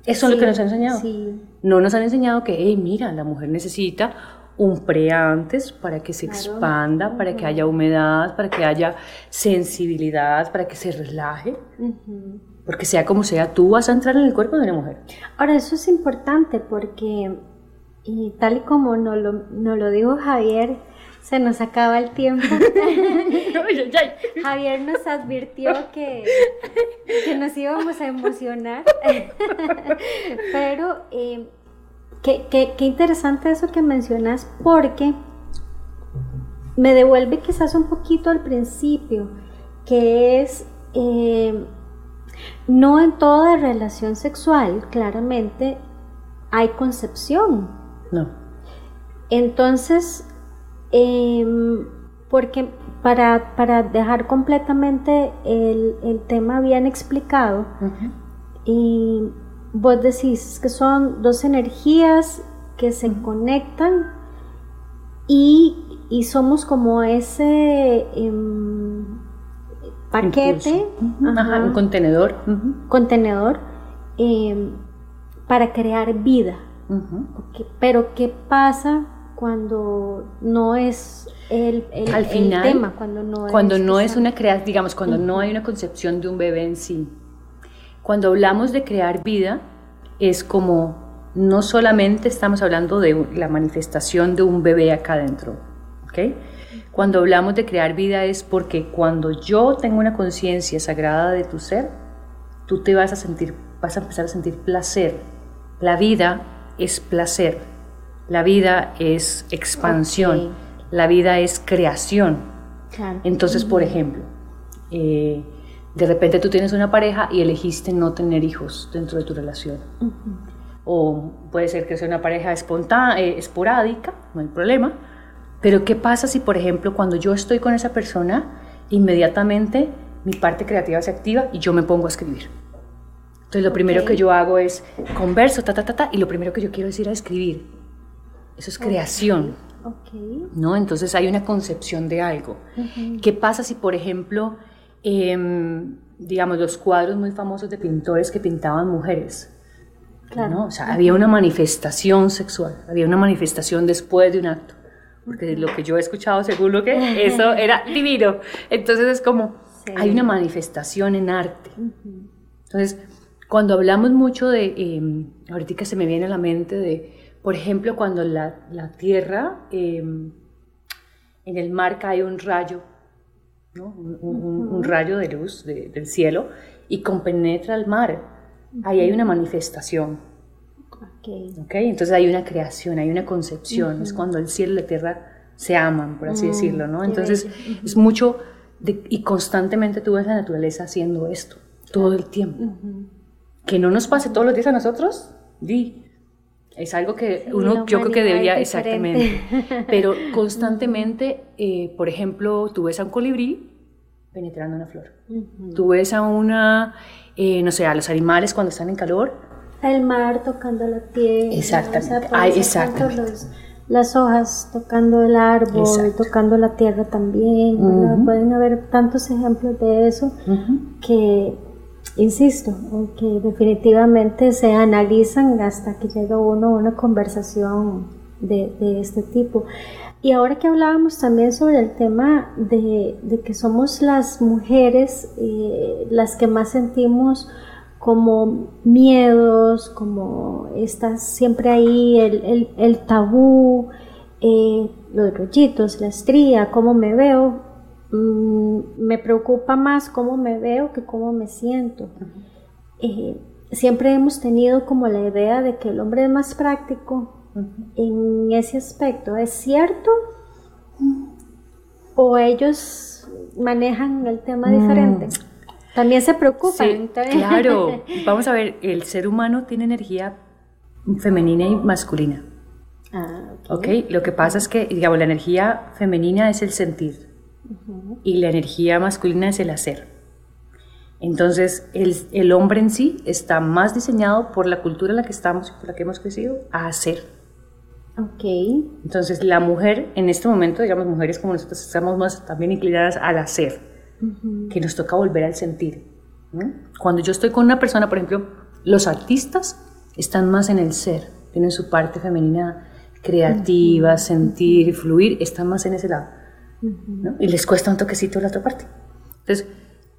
S3: Eso es lo
S2: Sí,
S3: que nos han enseñado.
S2: sí.
S3: No nos han enseñado que, hey, mira, la mujer necesita un pre antes para que se
S2: Claro.
S3: expanda, para que haya humedad, para que haya sensibilidad, para que se relaje.
S2: Ujú.
S3: Porque sea como sea, tú vas a entrar en el cuerpo de una mujer.
S2: Ahora, eso es importante porque, y tal y como nos lo, nos lo dijo Javier, se nos acaba el tiempo. *laughs* Javier nos advirtió que, que nos íbamos a emocionar. *laughs* Pero eh, qué, qué- qué interesante eso que mencionas porque me devuelve quizás un poquito al principio, que es eh, no en toda relación sexual, claramente, hay concepción.
S3: No.
S2: Entonces, em, porque para, para dejar completamente el, el tema bien explicado, y vos decís que son dos energías que se conectan y, y somos como ese em, paquete.
S3: Ajá,
S2: ajá,
S3: un contenedor.
S2: Contenedor em, para crear vida.
S3: Ujú.
S2: Ok, Pero ¿qué pasa cuando no es el, el-
S3: Al
S2: el
S3: final,
S2: tema? Cuando no
S3: cuando
S2: es,
S3: no es una creación, digamos, cuando no hay una concepción de un bebé en sí. Cuando hablamos de crear vida, es como no solamente estamos hablando de la manifestación de un bebé acá adentro, ¿ok? Cuando hablamos de crear vida es porque cuando yo tengo una conciencia sagrada de tu ser, tú te vas a sentir, vas a empezar a sentir placer. La vida es placer. La vida es expansión. La vida es creación.
S2: Claro.
S3: Entonces, por ejemplo, eh, de repente tú tienes una pareja y elegiste no tener hijos dentro de tu relación. O puede ser que sea una pareja espontánea, eh, esporádica, no hay problema. Pero ¿qué pasa si, por ejemplo, cuando yo estoy con esa persona, inmediatamente mi parte creativa se activa y yo me pongo a escribir? Entonces, lo primero
S2: Ok.
S3: que yo hago es converso, ta, ta, ta, ta, y lo primero que yo quiero es ir a escribir. Eso es creación.
S2: Ok.
S3: ¿no? Entonces hay una concepción de algo. ¿Qué pasa si, por ejemplo, em, digamos, los cuadros muy famosos de pintores que pintaban mujeres?
S2: Claro.
S3: ¿no? O sea, había una manifestación sexual, había una manifestación después de un acto. Porque lo que yo he escuchado, según lo que eso era divino. Entonces es como,
S2: Sí.
S3: hay una manifestación en arte. Entonces, cuando hablamos mucho de, eh, ahorita se me viene a la mente de, por ejemplo, cuando la, la Tierra, eh, en el mar cae un rayo, ¿no? un, un- un rayo de luz de- del cielo y compenetra el mar, ahí hay una manifestación.
S2: Ok.
S3: ¿ok? Entonces hay una creación, hay una concepción, es cuando el cielo y la tierra se aman, por así
S2: Mm,
S3: decirlo, ¿no? Entonces
S2: bello.
S3: es mucho, de- y constantemente tú ves la naturaleza haciendo esto, todo el tiempo. Que no nos pase todos los días a nosotros, di. Es algo que
S2: Sí,
S3: uno, yo creo que debería, exactamente. *laughs* Pero constantemente, eh, por ejemplo, tú ves a un colibrí penetrando una flor. Tú ves a una, eh, no sé, a los animales cuando están en calor.
S2: El mar tocando la tierra.
S3: Exactamente.
S2: exactamente. las hojas tocando el árbol, tocando la tierra también. Pueden haber tantos ejemplos de eso que, insisto, que definitivamente se analizan hasta que llega uno a una conversación de, este tipo. Y ahora que hablábamos también sobre el tema de, que somos las mujeres eh, las que más sentimos como miedos, como estás siempre ahí, el, tabú, eh, los rollitos, la estría, cómo me veo, mm, me preocupa más cómo me veo que cómo me siento. Eh, siempre hemos tenido como la idea de que el hombre es más práctico, en ese aspecto. ¿Es cierto? ¿O ellos manejan el tema mm. diferente? También se preocupan.
S3: claro, *laughs* vamos a ver, el ser humano tiene energía femenina y masculina. Ah, okay. Lo que pasa es que, digamos, la energía femenina es el sentir y la energía masculina es el hacer. Entonces, el, el, hombre en sí está más diseñado por la cultura en la que estamos y por la que hemos crecido a hacer.
S2: Ok.
S3: Entonces, la mujer, en este momento, digamos, mujeres como nosotros, estamos más también inclinadas al hacer, que nos toca volver al sentir. Cuando yo estoy con una persona, por ejemplo, los artistas están más en el ser, tienen su parte femenina creativa, sentir, fluir, están más en ese lado. Y les cuesta un toquecito la otra parte. Entonces,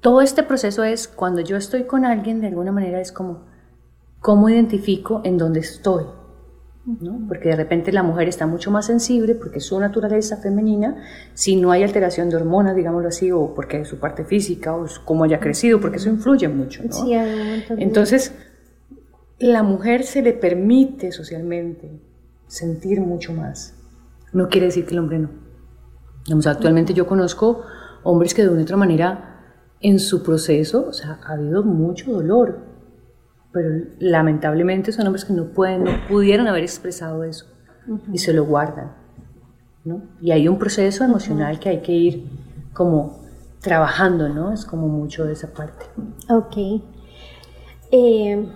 S3: todo este proceso es cuando yo estoy con alguien, de alguna manera es como, ¿cómo identifico en dónde estoy? porque de repente la mujer está mucho más sensible porque su naturaleza femenina, si no hay alteración de hormonas, digámoslo así, o porque es su parte física, o cómo haya crecido, porque eso influye mucho. Entonces, la mujer se le permite socialmente sentir mucho más. No quiere decir que el hombre no. Actualmente yo conozco hombres que de una otra manera en su proceso, o sea, ha habido mucho dolor, pero lamentablemente son hombres que no pueden, no pudieron haber expresado eso y se lo guardan, ¿no? Y hay un proceso emocional que hay que ir como trabajando, ¿no? Es como mucho de esa parte.
S2: Ok. Eh,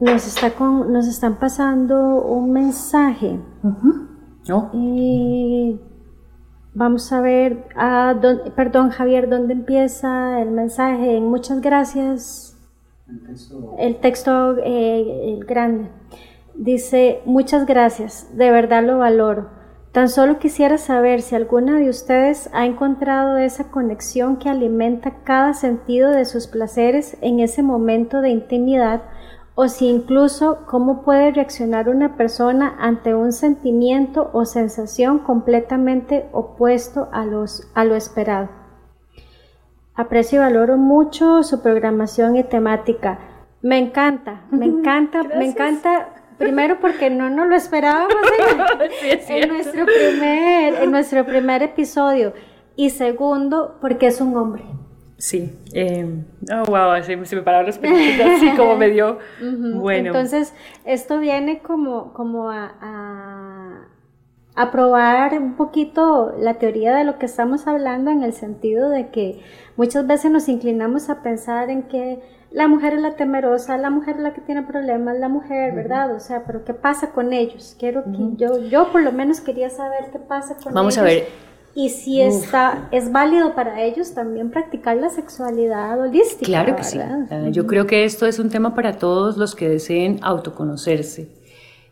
S2: nos, está con, nos están pasando un mensaje.
S3: ¿No?
S2: Eh, vamos a ver, ah, perdón Javier, ¿dónde empieza el mensaje? Muchas gracias. El texto, eh, el grande. Dice, muchas gracias, de verdad lo valoro. Tan solo quisiera saber si alguna de ustedes ha encontrado esa conexión que alimenta cada sentido de sus placeres en ese momento de intimidad o si incluso cómo puede reaccionar una persona ante un sentimiento o sensación completamente opuesto a, los, a lo esperado. Aprecio y valoro mucho su programación y temática. Me encanta, me *laughs* encanta, me encanta. Primero porque no nos lo esperábamos *laughs* en, nuestro primer, en nuestro primer episodio. Y segundo, porque es un hombre.
S3: Sí. Eh, oh, wow, se, me pararon los pequeñitos así *laughs* como medio... Bueno.
S2: Entonces, esto viene como, como a, a, a probar un poquito la teoría de lo que estamos hablando en el sentido de que Muchas veces nos inclinamos a pensar en que la mujer es la temerosa, la mujer es la que tiene problemas, la mujer, ¿verdad? O sea, pero ¿qué pasa con ellos? Quiero que yo, yo por lo menos quería saber qué pasa con ellos.
S3: Vamos a ver.
S2: Y si está, es válido para ellos también practicar la sexualidad holística.
S3: Claro que sí. Ah, yo creo que esto es un tema para todos los que deseen autoconocerse.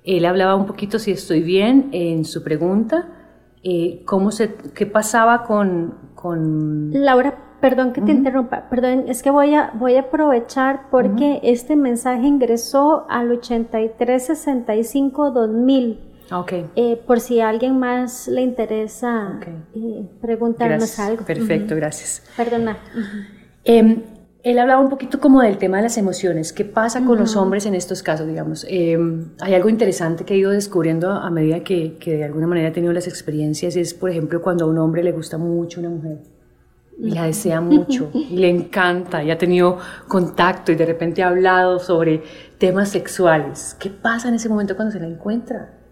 S3: Él hablaba un poquito, si estoy bien, en su pregunta, eh, cómo se, qué pasaba con, con...
S2: Laura Perdón que te interrumpa, perdón, es que voy a, voy a aprovechar porque este mensaje ingresó al 8365-2000.
S3: Okay.
S2: Eh, por si a alguien más le interesa eh, preguntarnos algo.
S3: Perfecto, gracias.
S2: Perdona.
S3: Em, él hablaba un poquito como del tema de las emociones. ¿Qué pasa con los hombres en estos casos, digamos? Em, hay algo interesante que he ido descubriendo a medida que, que, de alguna manera he tenido las experiencias. Es, por ejemplo, cuando a un hombre le gusta mucho una mujer y la desea mucho y le encanta y ha tenido contacto y de repente ha hablado sobre temas sexuales. ¿Qué pasa en ese momento cuando se la encuentra?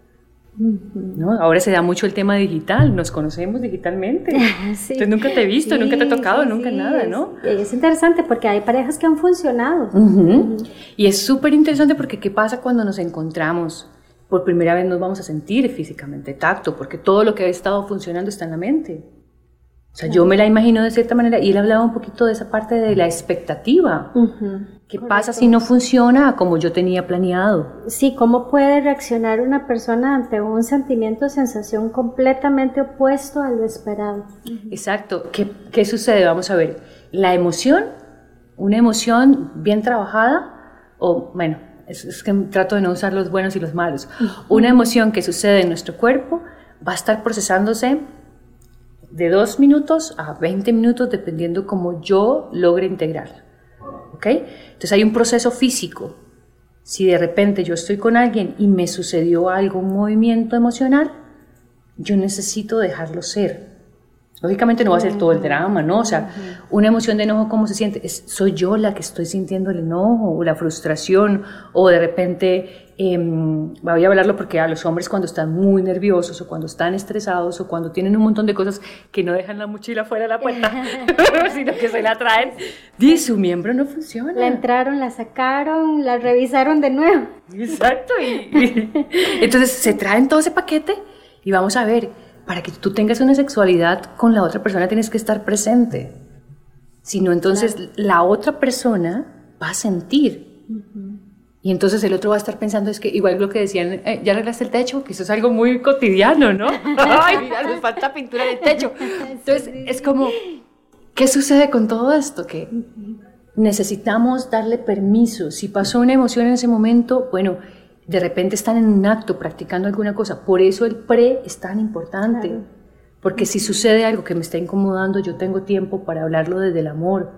S3: ¿No? Ahora se da mucho el tema digital, nos conocemos digitalmente. *laughs* Entonces nunca te he visto, nunca te he tocado, nunca nada, ¿no?
S2: Es, interesante porque hay parejas que han funcionado.
S3: Y es súper interesante porque ¿qué pasa cuando nos encontramos? Por primera vez nos vamos a sentir físicamente tacto, porque todo lo que ha estado funcionando está en la mente. O sea, yo me la imagino de cierta manera y él hablaba un poquito de esa parte de la expectativa. ¿Qué pasa si no funciona como yo tenía planeado?
S2: Sí, ¿cómo puede reaccionar una persona ante un sentimiento o sensación completamente opuesto a lo esperado?
S3: Exacto. ¿Qué, ¿Qué sucede? Vamos a ver. La emoción, una emoción bien trabajada, o bueno, es, es que trato de no usar los buenos y los malos. Una emoción que sucede en nuestro cuerpo va a estar procesándose de dos minutos a 20 minutos dependiendo cómo yo logre integrar. ¿Ok? Entonces hay un proceso físico. Si de repente yo estoy con alguien y me sucedió algo, un movimiento emocional, yo necesito dejarlo ser. Lógicamente no va a ser todo el drama, ¿no? O sea, una emoción de enojo, ¿cómo se siente? Es, soy yo la que estoy sintiendo el enojo o la frustración o de repente, eh, voy a hablarlo porque a los hombres cuando están muy nerviosos o cuando están estresados o cuando tienen un montón de cosas que no dejan la mochila fuera de la puerta, *laughs* *laughs* sino que se la traen, dice su miembro no funciona.
S2: La entraron, la sacaron, la revisaron de nuevo.
S3: Exacto. y entonces se traen todo ese paquete y vamos a ver para que tú tengas una sexualidad con la otra persona tienes que estar presente. Si no, entonces la otra persona va a sentir. Y entonces el otro va a estar pensando, es que igual lo que decían, eh, ya arreglaste el techo, que eso es algo muy cotidiano, ¿no? *laughs* Ay, mira, nos falta pintura en el techo. Entonces es como, ¿qué sucede con todo esto? Que necesitamos darle permiso. Si pasó una emoción en ese momento, bueno, de repente están en un acto practicando alguna cosa. Por eso el pre es tan importante. Porque si sucede algo que me está incomodando, yo tengo tiempo para hablarlo desde el amor,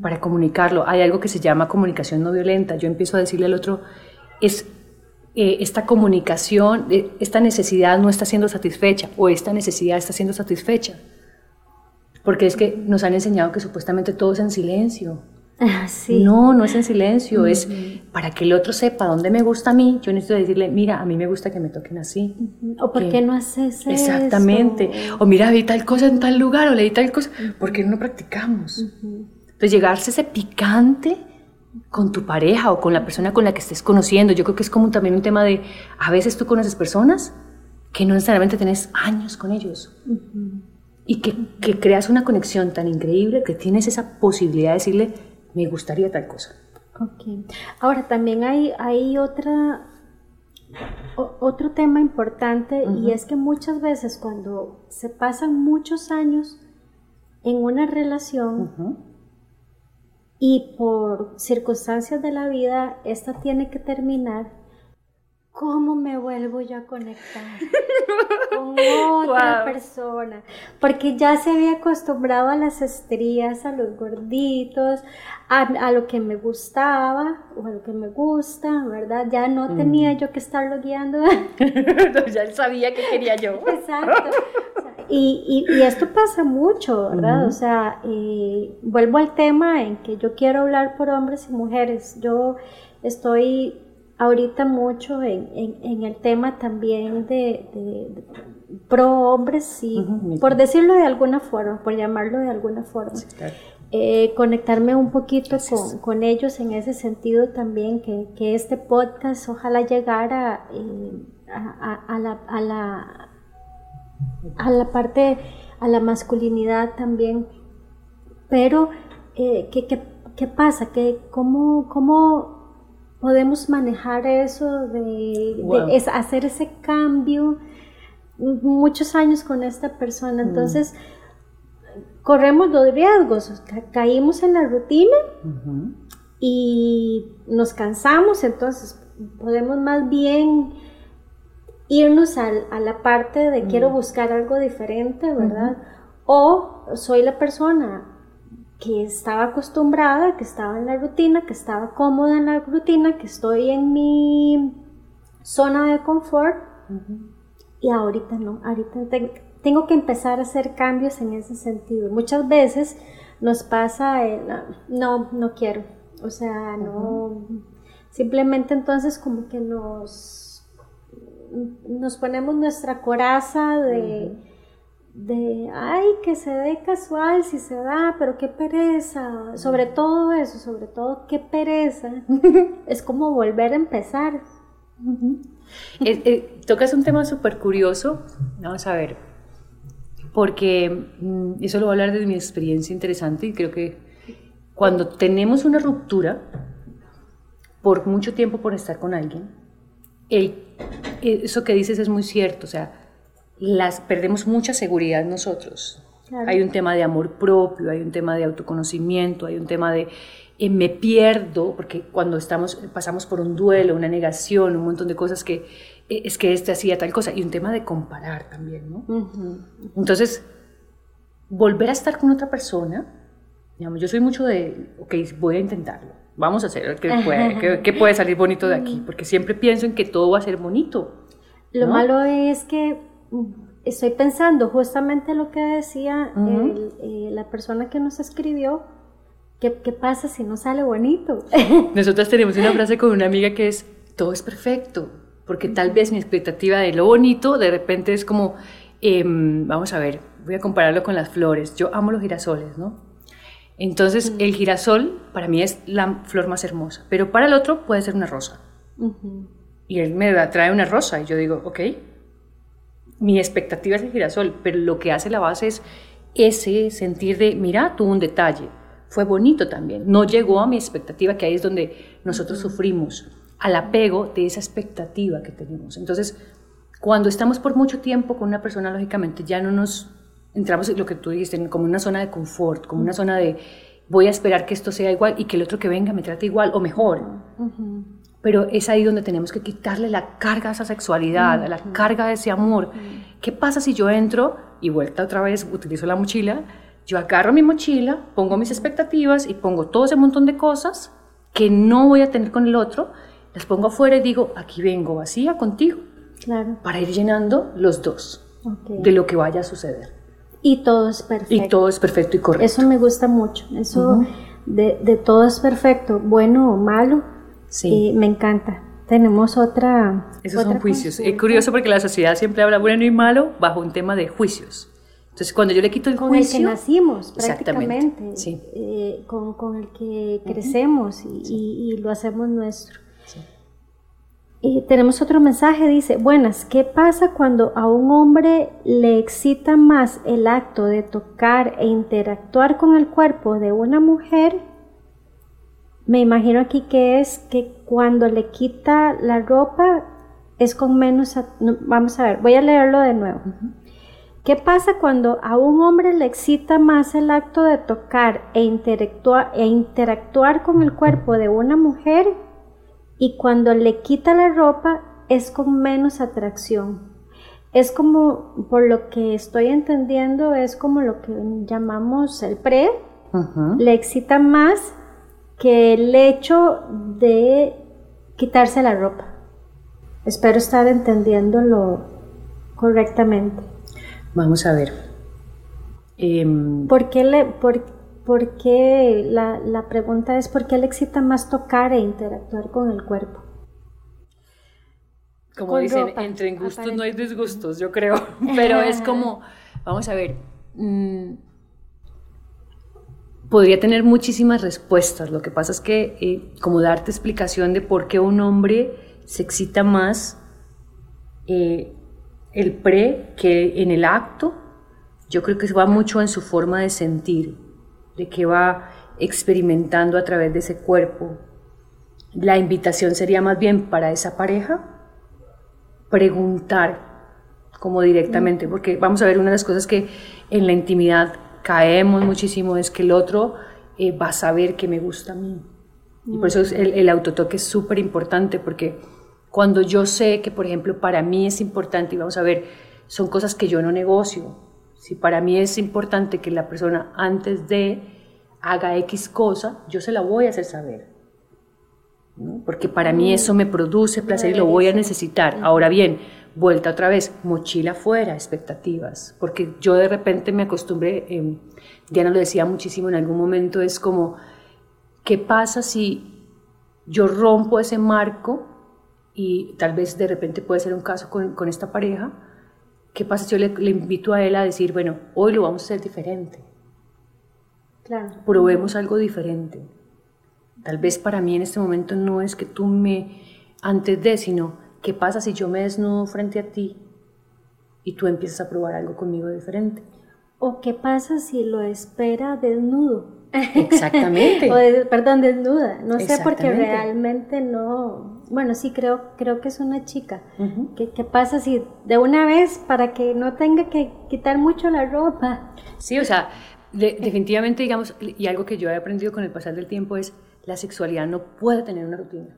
S3: para comunicarlo. Hay algo que se llama comunicación no violenta. Yo empiezo a decirle al otro, es eh, esta comunicación, eh, esta necesidad no está siendo satisfecha o esta necesidad está siendo satisfecha. Porque es que nos han enseñado que supuestamente todo es en silencio. *laughs* No, no es en silencio, es para que el otro sepa dónde me gusta a mí. Yo necesito decirle, mira, a mí me gusta que me toquen así.
S2: O por qué no haces eso.
S3: Exactamente. O mira, vi tal cosa en tal lugar, o leí tal cosa. ¿Por qué no practicamos? Entonces, llegarse ese picante con tu pareja o con la persona con la que estés conociendo. Yo creo que es como también un tema de, a veces tú conoces personas que no necesariamente tenés años con ellos. Y que, que creas una conexión tan increíble que tienes esa posibilidad de decirle, me gustaría tal cosa.
S2: Ok. Ahora también hay, hay otra, otro tema importante y es que muchas veces cuando se pasan muchos años en una relación y por circunstancias de la vida esta tiene que terminar, ¿cómo me vuelvo yo a conectar con *laughs* otra persona? Porque ya se había acostumbrado a las estrías, a los gorditos, a, lo que me gustaba o a lo que me gusta, ¿verdad? Ya no tenía yo que estarlo guiando. *laughs*
S3: ya él sabía que quería yo. *laughs*
S2: Exacto. y, esto pasa mucho, ¿verdad? O sea, eh, vuelvo al tema en que yo quiero hablar por hombres y mujeres. Yo estoy ahorita mucho en, el tema también de, pro hombres, y por decirlo de alguna forma, por llamarlo de alguna forma. Eh, conectarme un poquito con, ellos en ese sentido también, que, este podcast ojalá llegara eh, a, la, a, la, a la parte, a la masculinidad también. Pero, eh, ¿qué, qué, pasa? ¿Qué, cómo, ¿Cómo podemos manejar eso de, hacer ese cambio muchos años con esta persona. Mm. Corremos los riesgos, caímos en la rutina y nos cansamos, entonces podemos más bien irnos a, la parte de quiero mm. buscar algo diferente, ¿verdad? O soy la persona que estaba acostumbrada, que estaba en la rutina, que estaba cómoda en la rutina, que estoy en mi zona de confort y ahorita no, ahorita tengo que empezar a hacer cambios en ese sentido. Muchas veces nos pasa el, no, no quiero, o sea, no, simplemente entonces como que nos nos ponemos nuestra coraza de, de, ay, que se dé casual si se da, pero qué pereza, sobre todo eso, sobre todo qué pereza, *laughs* es como volver a empezar.
S3: Eh, eh, tocas un tema súper curioso, vamos a ver, porque mm, eso lo voy a hablar de mi experiencia interesante y creo que cuando tenemos una ruptura, por mucho tiempo por estar con alguien, eso que dices es muy cierto, o sea, las, perdemos mucha seguridad nosotros. Hay un tema de amor propio, hay un tema de autoconocimiento, hay un tema de eh, me pierdo, porque cuando estamos, pasamos por un duelo, una negación, un montón de cosas que eh, es que este hacía tal cosa, y un tema de comparar también, ¿no? Entonces, volver a estar con otra persona, digamos, yo soy mucho de, ok, voy a intentarlo, vamos a hacer, ¿qué puede, qué, puede salir bonito de aquí? Porque siempre pienso en que todo va a ser bonito.
S2: Lo malo es que estoy pensando justamente lo que decía eh, la persona que nos escribió, ¿qué, pasa si no sale bonito? *laughs*
S3: Nosotros tenemos una frase con una amiga que es, todo es perfecto, porque tal vez mi expectativa de lo bonito de repente es como, em, vamos a ver, voy a compararlo con las flores, yo amo los girasoles, ¿no? Entonces el girasol para mí es la flor más hermosa, pero para el otro puede ser una rosa. Y él me trae una rosa y yo digo, ok, mi expectativa es el girasol, pero lo que hace la base es ese sentir de, mira, tuvo un detalle, fue bonito también, no llegó a mi expectativa, que ahí es donde nosotros sufrimos, al apego de esa expectativa que tenemos. Entonces, cuando estamos por mucho tiempo con una persona, lógicamente ya no nos entramos en lo que tú dijiste, como una zona de confort, como una zona de voy a esperar que esto sea igual y que el otro que venga me trate igual o mejor. Pero es ahí donde tenemos que quitarle la carga a esa sexualidad, a la carga de ese amor. ¿Qué pasa si yo entro y vuelta otra vez, utilizo la mochila, yo agarro mi mochila, pongo mis expectativas y pongo todo ese montón de cosas que no voy a tener con el otro, las pongo afuera y digo, aquí vengo vacía contigo, claro. para ir llenando los dos de lo que vaya a suceder.
S2: Y todo es perfecto.
S3: Y todo es perfecto y correcto.
S2: Eso me gusta mucho, eso de, de todo es perfecto, bueno o malo, Sí. me encanta. Tenemos otra.
S3: Esos son juicios. Es curioso porque la sociedad siempre habla bueno y malo bajo un tema de juicios. Entonces, cuando yo le quito el
S2: con
S3: juicio.
S2: Con el que nacimos, prácticamente. Sí. Eh, con, con, el que crecemos y, y, lo hacemos nuestro. Y tenemos otro mensaje, dice, buenas, ¿qué pasa cuando a un hombre le excita más el acto de tocar e interactuar con el cuerpo de una mujer me imagino aquí que es que cuando le quita la ropa es con menos... vamos a ver, voy a leerlo de nuevo. ¿Qué pasa cuando a un hombre le excita más el acto de tocar e interactuar, e interactuar con el cuerpo de una mujer y cuando le quita la ropa es con menos atracción? Es como, por lo que estoy entendiendo, es como lo que llamamos el pre, le excita más que el hecho de quitarse la ropa. Espero estar entendiéndolo correctamente.
S3: Vamos a ver.
S2: Em, ¿Por qué, le, por, la, la, pregunta es por qué le excita más tocar e interactuar con el cuerpo?
S3: Como dicen, entre en gustos no hay disgustos, yo creo. *laughs* Pero es como, vamos a ver, mm, podría tener muchísimas respuestas. Lo que pasa es que, eh, como darte explicación de por qué un hombre se excita más eh, el pre que en el acto, yo creo que va mucho en su forma de sentir, de que va experimentando a través de ese cuerpo. La invitación sería más bien para esa pareja preguntar como directamente, porque vamos a ver una de las cosas que en la intimidad caemos muchísimo es que el otro eh, va a saber que me gusta a mí. Y por eso el, el autotoque es súper importante, porque cuando yo sé que, por ejemplo, para mí es importante, y vamos a ver, son cosas que yo no negocio. Si para mí es importante que la persona antes de haga X cosa, yo se la voy a hacer saber. Porque para mí eso me produce placer y lo voy a necesitar. Ahora bien, vuelta otra vez, mochila fuera, expectativas, porque yo de repente me acostumbré, eh, Diana lo decía muchísimo en algún momento, es como, ¿qué pasa si yo rompo ese marco y tal vez de repente puede ser un caso con, con esta pareja, ¿qué pasa si yo le, le, invito a él a decir, bueno, hoy lo vamos a hacer diferente?
S2: Claro.
S3: Probemos algo diferente. Tal vez para mí en este momento no es que tú me, antes de, sino, ¿qué pasa si yo me desnudo frente a ti y tú empiezas a probar algo conmigo diferente?
S2: ¿O qué pasa si lo espera desnudo?
S3: Exactamente. *laughs*
S2: o de, perdón, desnuda. No sé porque realmente no. Bueno, sí, creo, creo que es una chica. Uh -huh. ¿Qué, ¿Qué, pasa si de una vez para que no tenga que quitar mucho la ropa?
S3: Sí, o sea, de, definitivamente, digamos, y algo que yo he aprendido con el pasar del tiempo es la sexualidad no puede tener una rutina.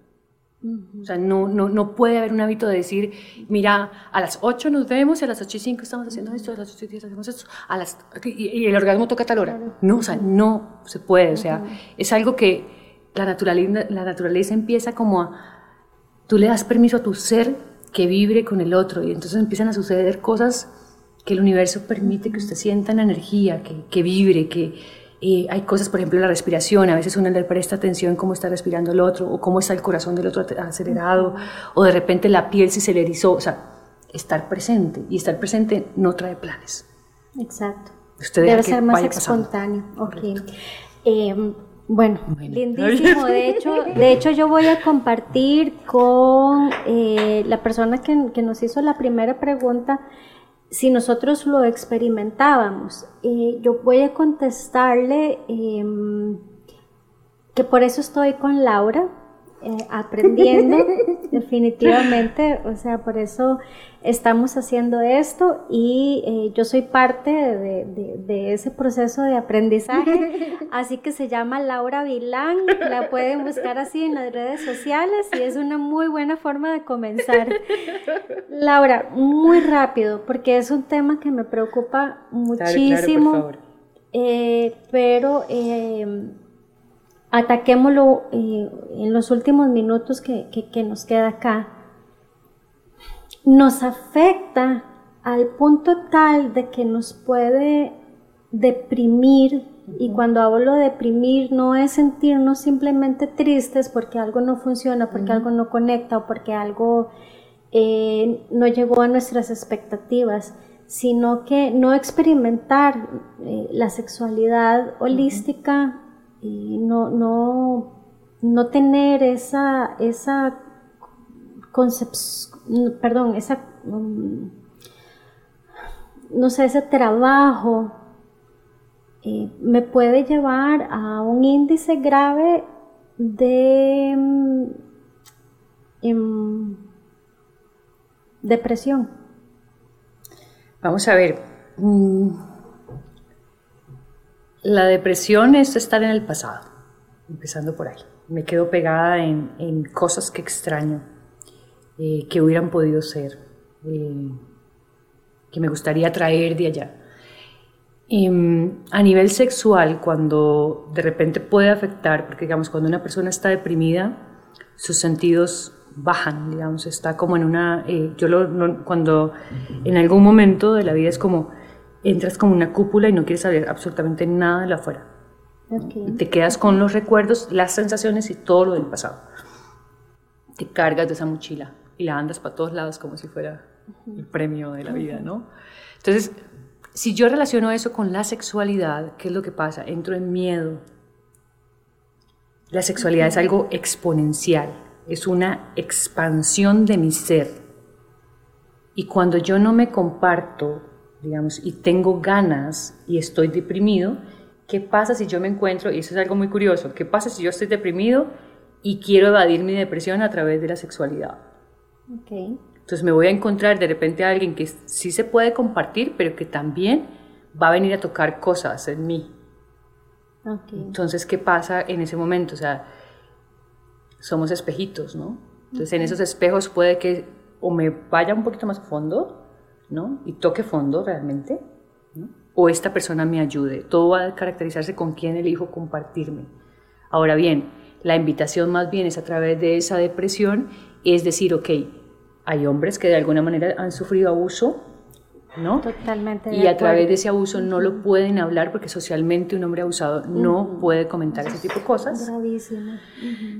S3: O sea, no, no, no puede haber un hábito de decir, mira, a las 8 nos vemos y a las 8 y 5 estamos haciendo esto, a las 8 y 10 hacemos esto, a las, y, y el orgasmo toca a tal hora. No, o sea, no se puede. O sea, es algo que la naturaleza, la naturaleza empieza como a, tú le das permiso a tu ser que vibre con el otro y entonces empiezan a suceder cosas que el universo permite que usted sienta en energía, que, que vibre, que, eh, hay cosas, por ejemplo, la respiración, a veces uno le presta atención cómo está respirando el otro, o cómo está el corazón del otro acelerado, o de repente la piel si se le erizó, o sea, estar presente, y estar presente no trae planes.
S2: Exacto. Usted Debe ser más espontáneo. Okay. Eh, bueno, bueno, lindísimo. De hecho, de hecho, yo voy a compartir con eh, la persona que, que nos hizo la primera pregunta si nosotros lo experimentábamos. Eh, yo voy a contestarle eh, que por eso estoy con Laura, eh, aprendiendo *laughs* definitivamente, o sea, por eso estamos haciendo esto y eh, yo soy parte de, de, de, ese proceso de aprendizaje, *laughs* así que se llama Laura Vilán, la pueden buscar así en las redes sociales y es una muy buena forma de comenzar. Laura, muy rápido, porque es un tema que me preocupa muchísimo, claro, claro, eh, pero ataquémoslo eh, en los últimos minutos que, que, que, nos queda acá. Nos afecta al punto tal de que nos puede deprimir, y cuando hablo de deprimir no es sentirnos simplemente tristes porque algo no funciona, porque uh -huh. algo no conecta o porque algo eh, no llegó a nuestras expectativas, sino que no experimentar eh, la sexualidad holística. Y no, no, no tener esa, esa concepción, perdón, esa, um, no sé, ese trabajo eh, me puede llevar a un índice grave de um, depresión.
S3: Vamos a ver. Mm, la depresión es estar en el pasado, empezando por ahí. Me quedo pegada en, cosas que extraño, eh, que hubieran podido ser, eh, que me gustaría traer de allá. Y, a nivel sexual, cuando de repente puede afectar, porque digamos, cuando una persona está deprimida, sus sentidos bajan, digamos, está como en una, eh, yo lo, cuando en algún momento de la vida es como, entras como una cúpula y no quieres saber absolutamente nada de la afuera. Okay. Te quedas con los recuerdos, las sensaciones y todo lo del pasado. Te cargas de esa mochila y la andas para todos lados como si fuera el premio de la vida, ¿no? Entonces, si yo relaciono eso con la sexualidad, ¿qué es lo que pasa? Entro en miedo. La sexualidad es algo exponencial, es una expansión de mi ser. Y cuando yo no me comparto digamos, y tengo ganas y estoy deprimido, ¿qué pasa si yo me encuentro, y eso es algo muy curioso, qué pasa si yo estoy deprimido y quiero evadir mi depresión a través de la sexualidad?
S2: Okay.
S3: Entonces me voy a encontrar de repente a alguien que sí se puede compartir, pero que también va a venir a tocar cosas en mí.
S2: Okay.
S3: Entonces, ¿qué pasa en ese momento? O sea, somos espejitos, ¿no? Entonces, okay. en esos espejos puede que o me vaya un poquito más a fondo, ¿no? Y toque fondo realmente, ¿no? O esta persona me ayude. Todo va a caracterizarse con quién elijo compartirme. Ahora bien, la invitación más bien es a través de esa depresión, es decir, ok, hay hombres que de alguna manera han sufrido abuso ¿no?
S2: Totalmente.
S3: y a través de ese abuso no lo pueden hablar porque socialmente un hombre abusado no puede comentar ese tipo de cosas.
S2: Bravísimo.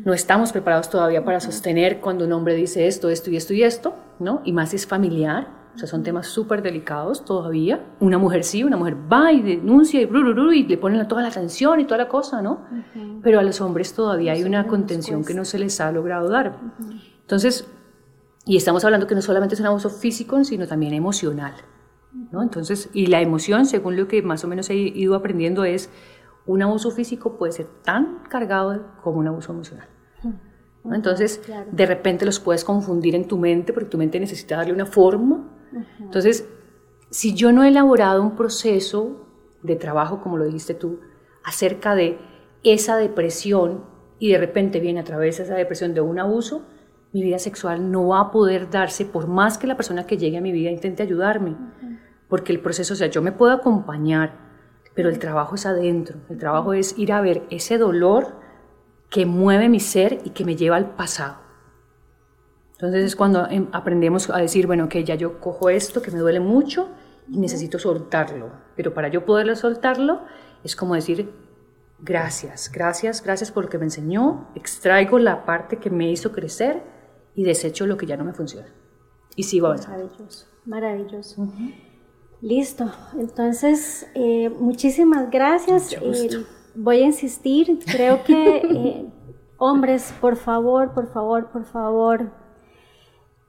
S3: No estamos preparados todavía para sostener cuando un hombre dice esto, esto y esto y esto, ¿no? Y más si es familiar, o sea, son temas súper delicados todavía. Una mujer sí, una mujer va y denuncia y, y le ponen toda la atención y toda la cosa, ¿no? Pero a los hombres todavía hay una contención que no se les ha logrado dar. Entonces, y estamos hablando que no solamente es un abuso físico, sino también emocional. ¿no? Entonces, y la emoción, según lo que más o menos he ido aprendiendo, es un abuso físico puede ser tan cargado como un abuso emocional. Entonces, de repente los puedes confundir en tu mente porque tu mente necesita darle una forma. Entonces, si yo no he elaborado un proceso de trabajo, como lo dijiste tú, acerca de esa depresión y de repente viene a través de esa depresión de un abuso, mi vida sexual no va a poder darse por más que la persona que llegue a mi vida intente ayudarme. Porque el proceso, o sea, yo me puedo acompañar, pero el trabajo es adentro, el trabajo es ir a ver ese dolor que mueve mi ser y que me lleva al pasado. Entonces es cuando em, aprendemos a decir, bueno, que ya yo cojo esto que me duele mucho y necesito soltarlo, pero para yo poderlo soltarlo es como decir, gracias, gracias, gracias por lo que me enseñó, extraigo la parte que me hizo crecer y desecho lo que ya no me funciona. Y sigo avanzando.
S2: Maravilloso, maravilloso. Listo, entonces eh, muchísimas gracias. Eh, voy a insistir, creo que *laughs* eh, hombres, por favor, por favor, por favor,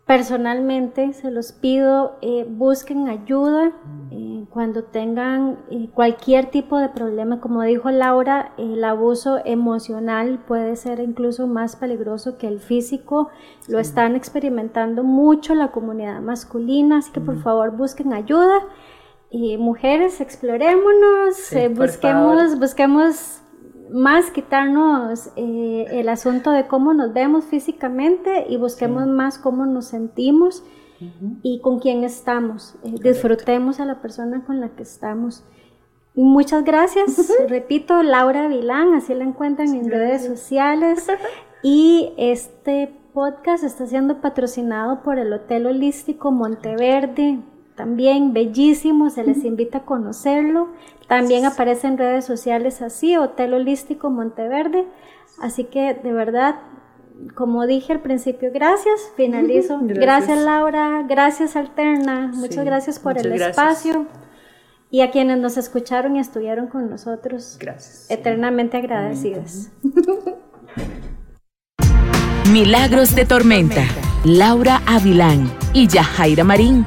S2: Personalmente se los pido, eh, busquen ayuda eh, cuando tengan eh, cualquier tipo de problema. Como dijo Laura, el abuso emocional puede ser incluso más peligroso que el físico. Lo están experimentando mucho la comunidad masculina, así que por favor busquen ayuda. Y mujeres, explorémonos, busquemos, busquemos más quitarnos eh, el asunto de cómo nos vemos físicamente y busquemos más cómo nos sentimos y con quién estamos. Eh, disfrutemos a la persona con la que estamos. Muchas gracias. Repito, Laura Vilán, así la encuentran en redes sociales. *laughs* Y este podcast está siendo patrocinado por el Hotel Holístico Monteverde. También bellísimo, se les invita a conocerlo. También aparece en redes sociales así, Hotel Holístico Monteverde. Así que de verdad, como dije al principio, gracias. Finalizo. *laughs* Gracias, Laura, gracias Alterna, muchas gracias por el espacio. Y a quienes nos escucharon y estuvieron con nosotros,
S3: gracias.
S2: eternamente agradecidas. *laughs*
S1: Milagros de Tormenta, Laura Avilán y Yajaira Marín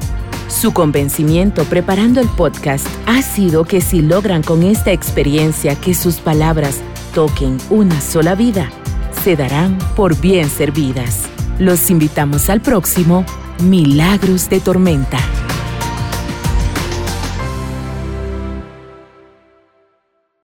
S1: su convencimiento preparando el podcast ha sido que si logran con esta experiencia que sus palabras toquen una sola vida, se darán por bien servidas. Los invitamos al próximo Milagros de Tormenta.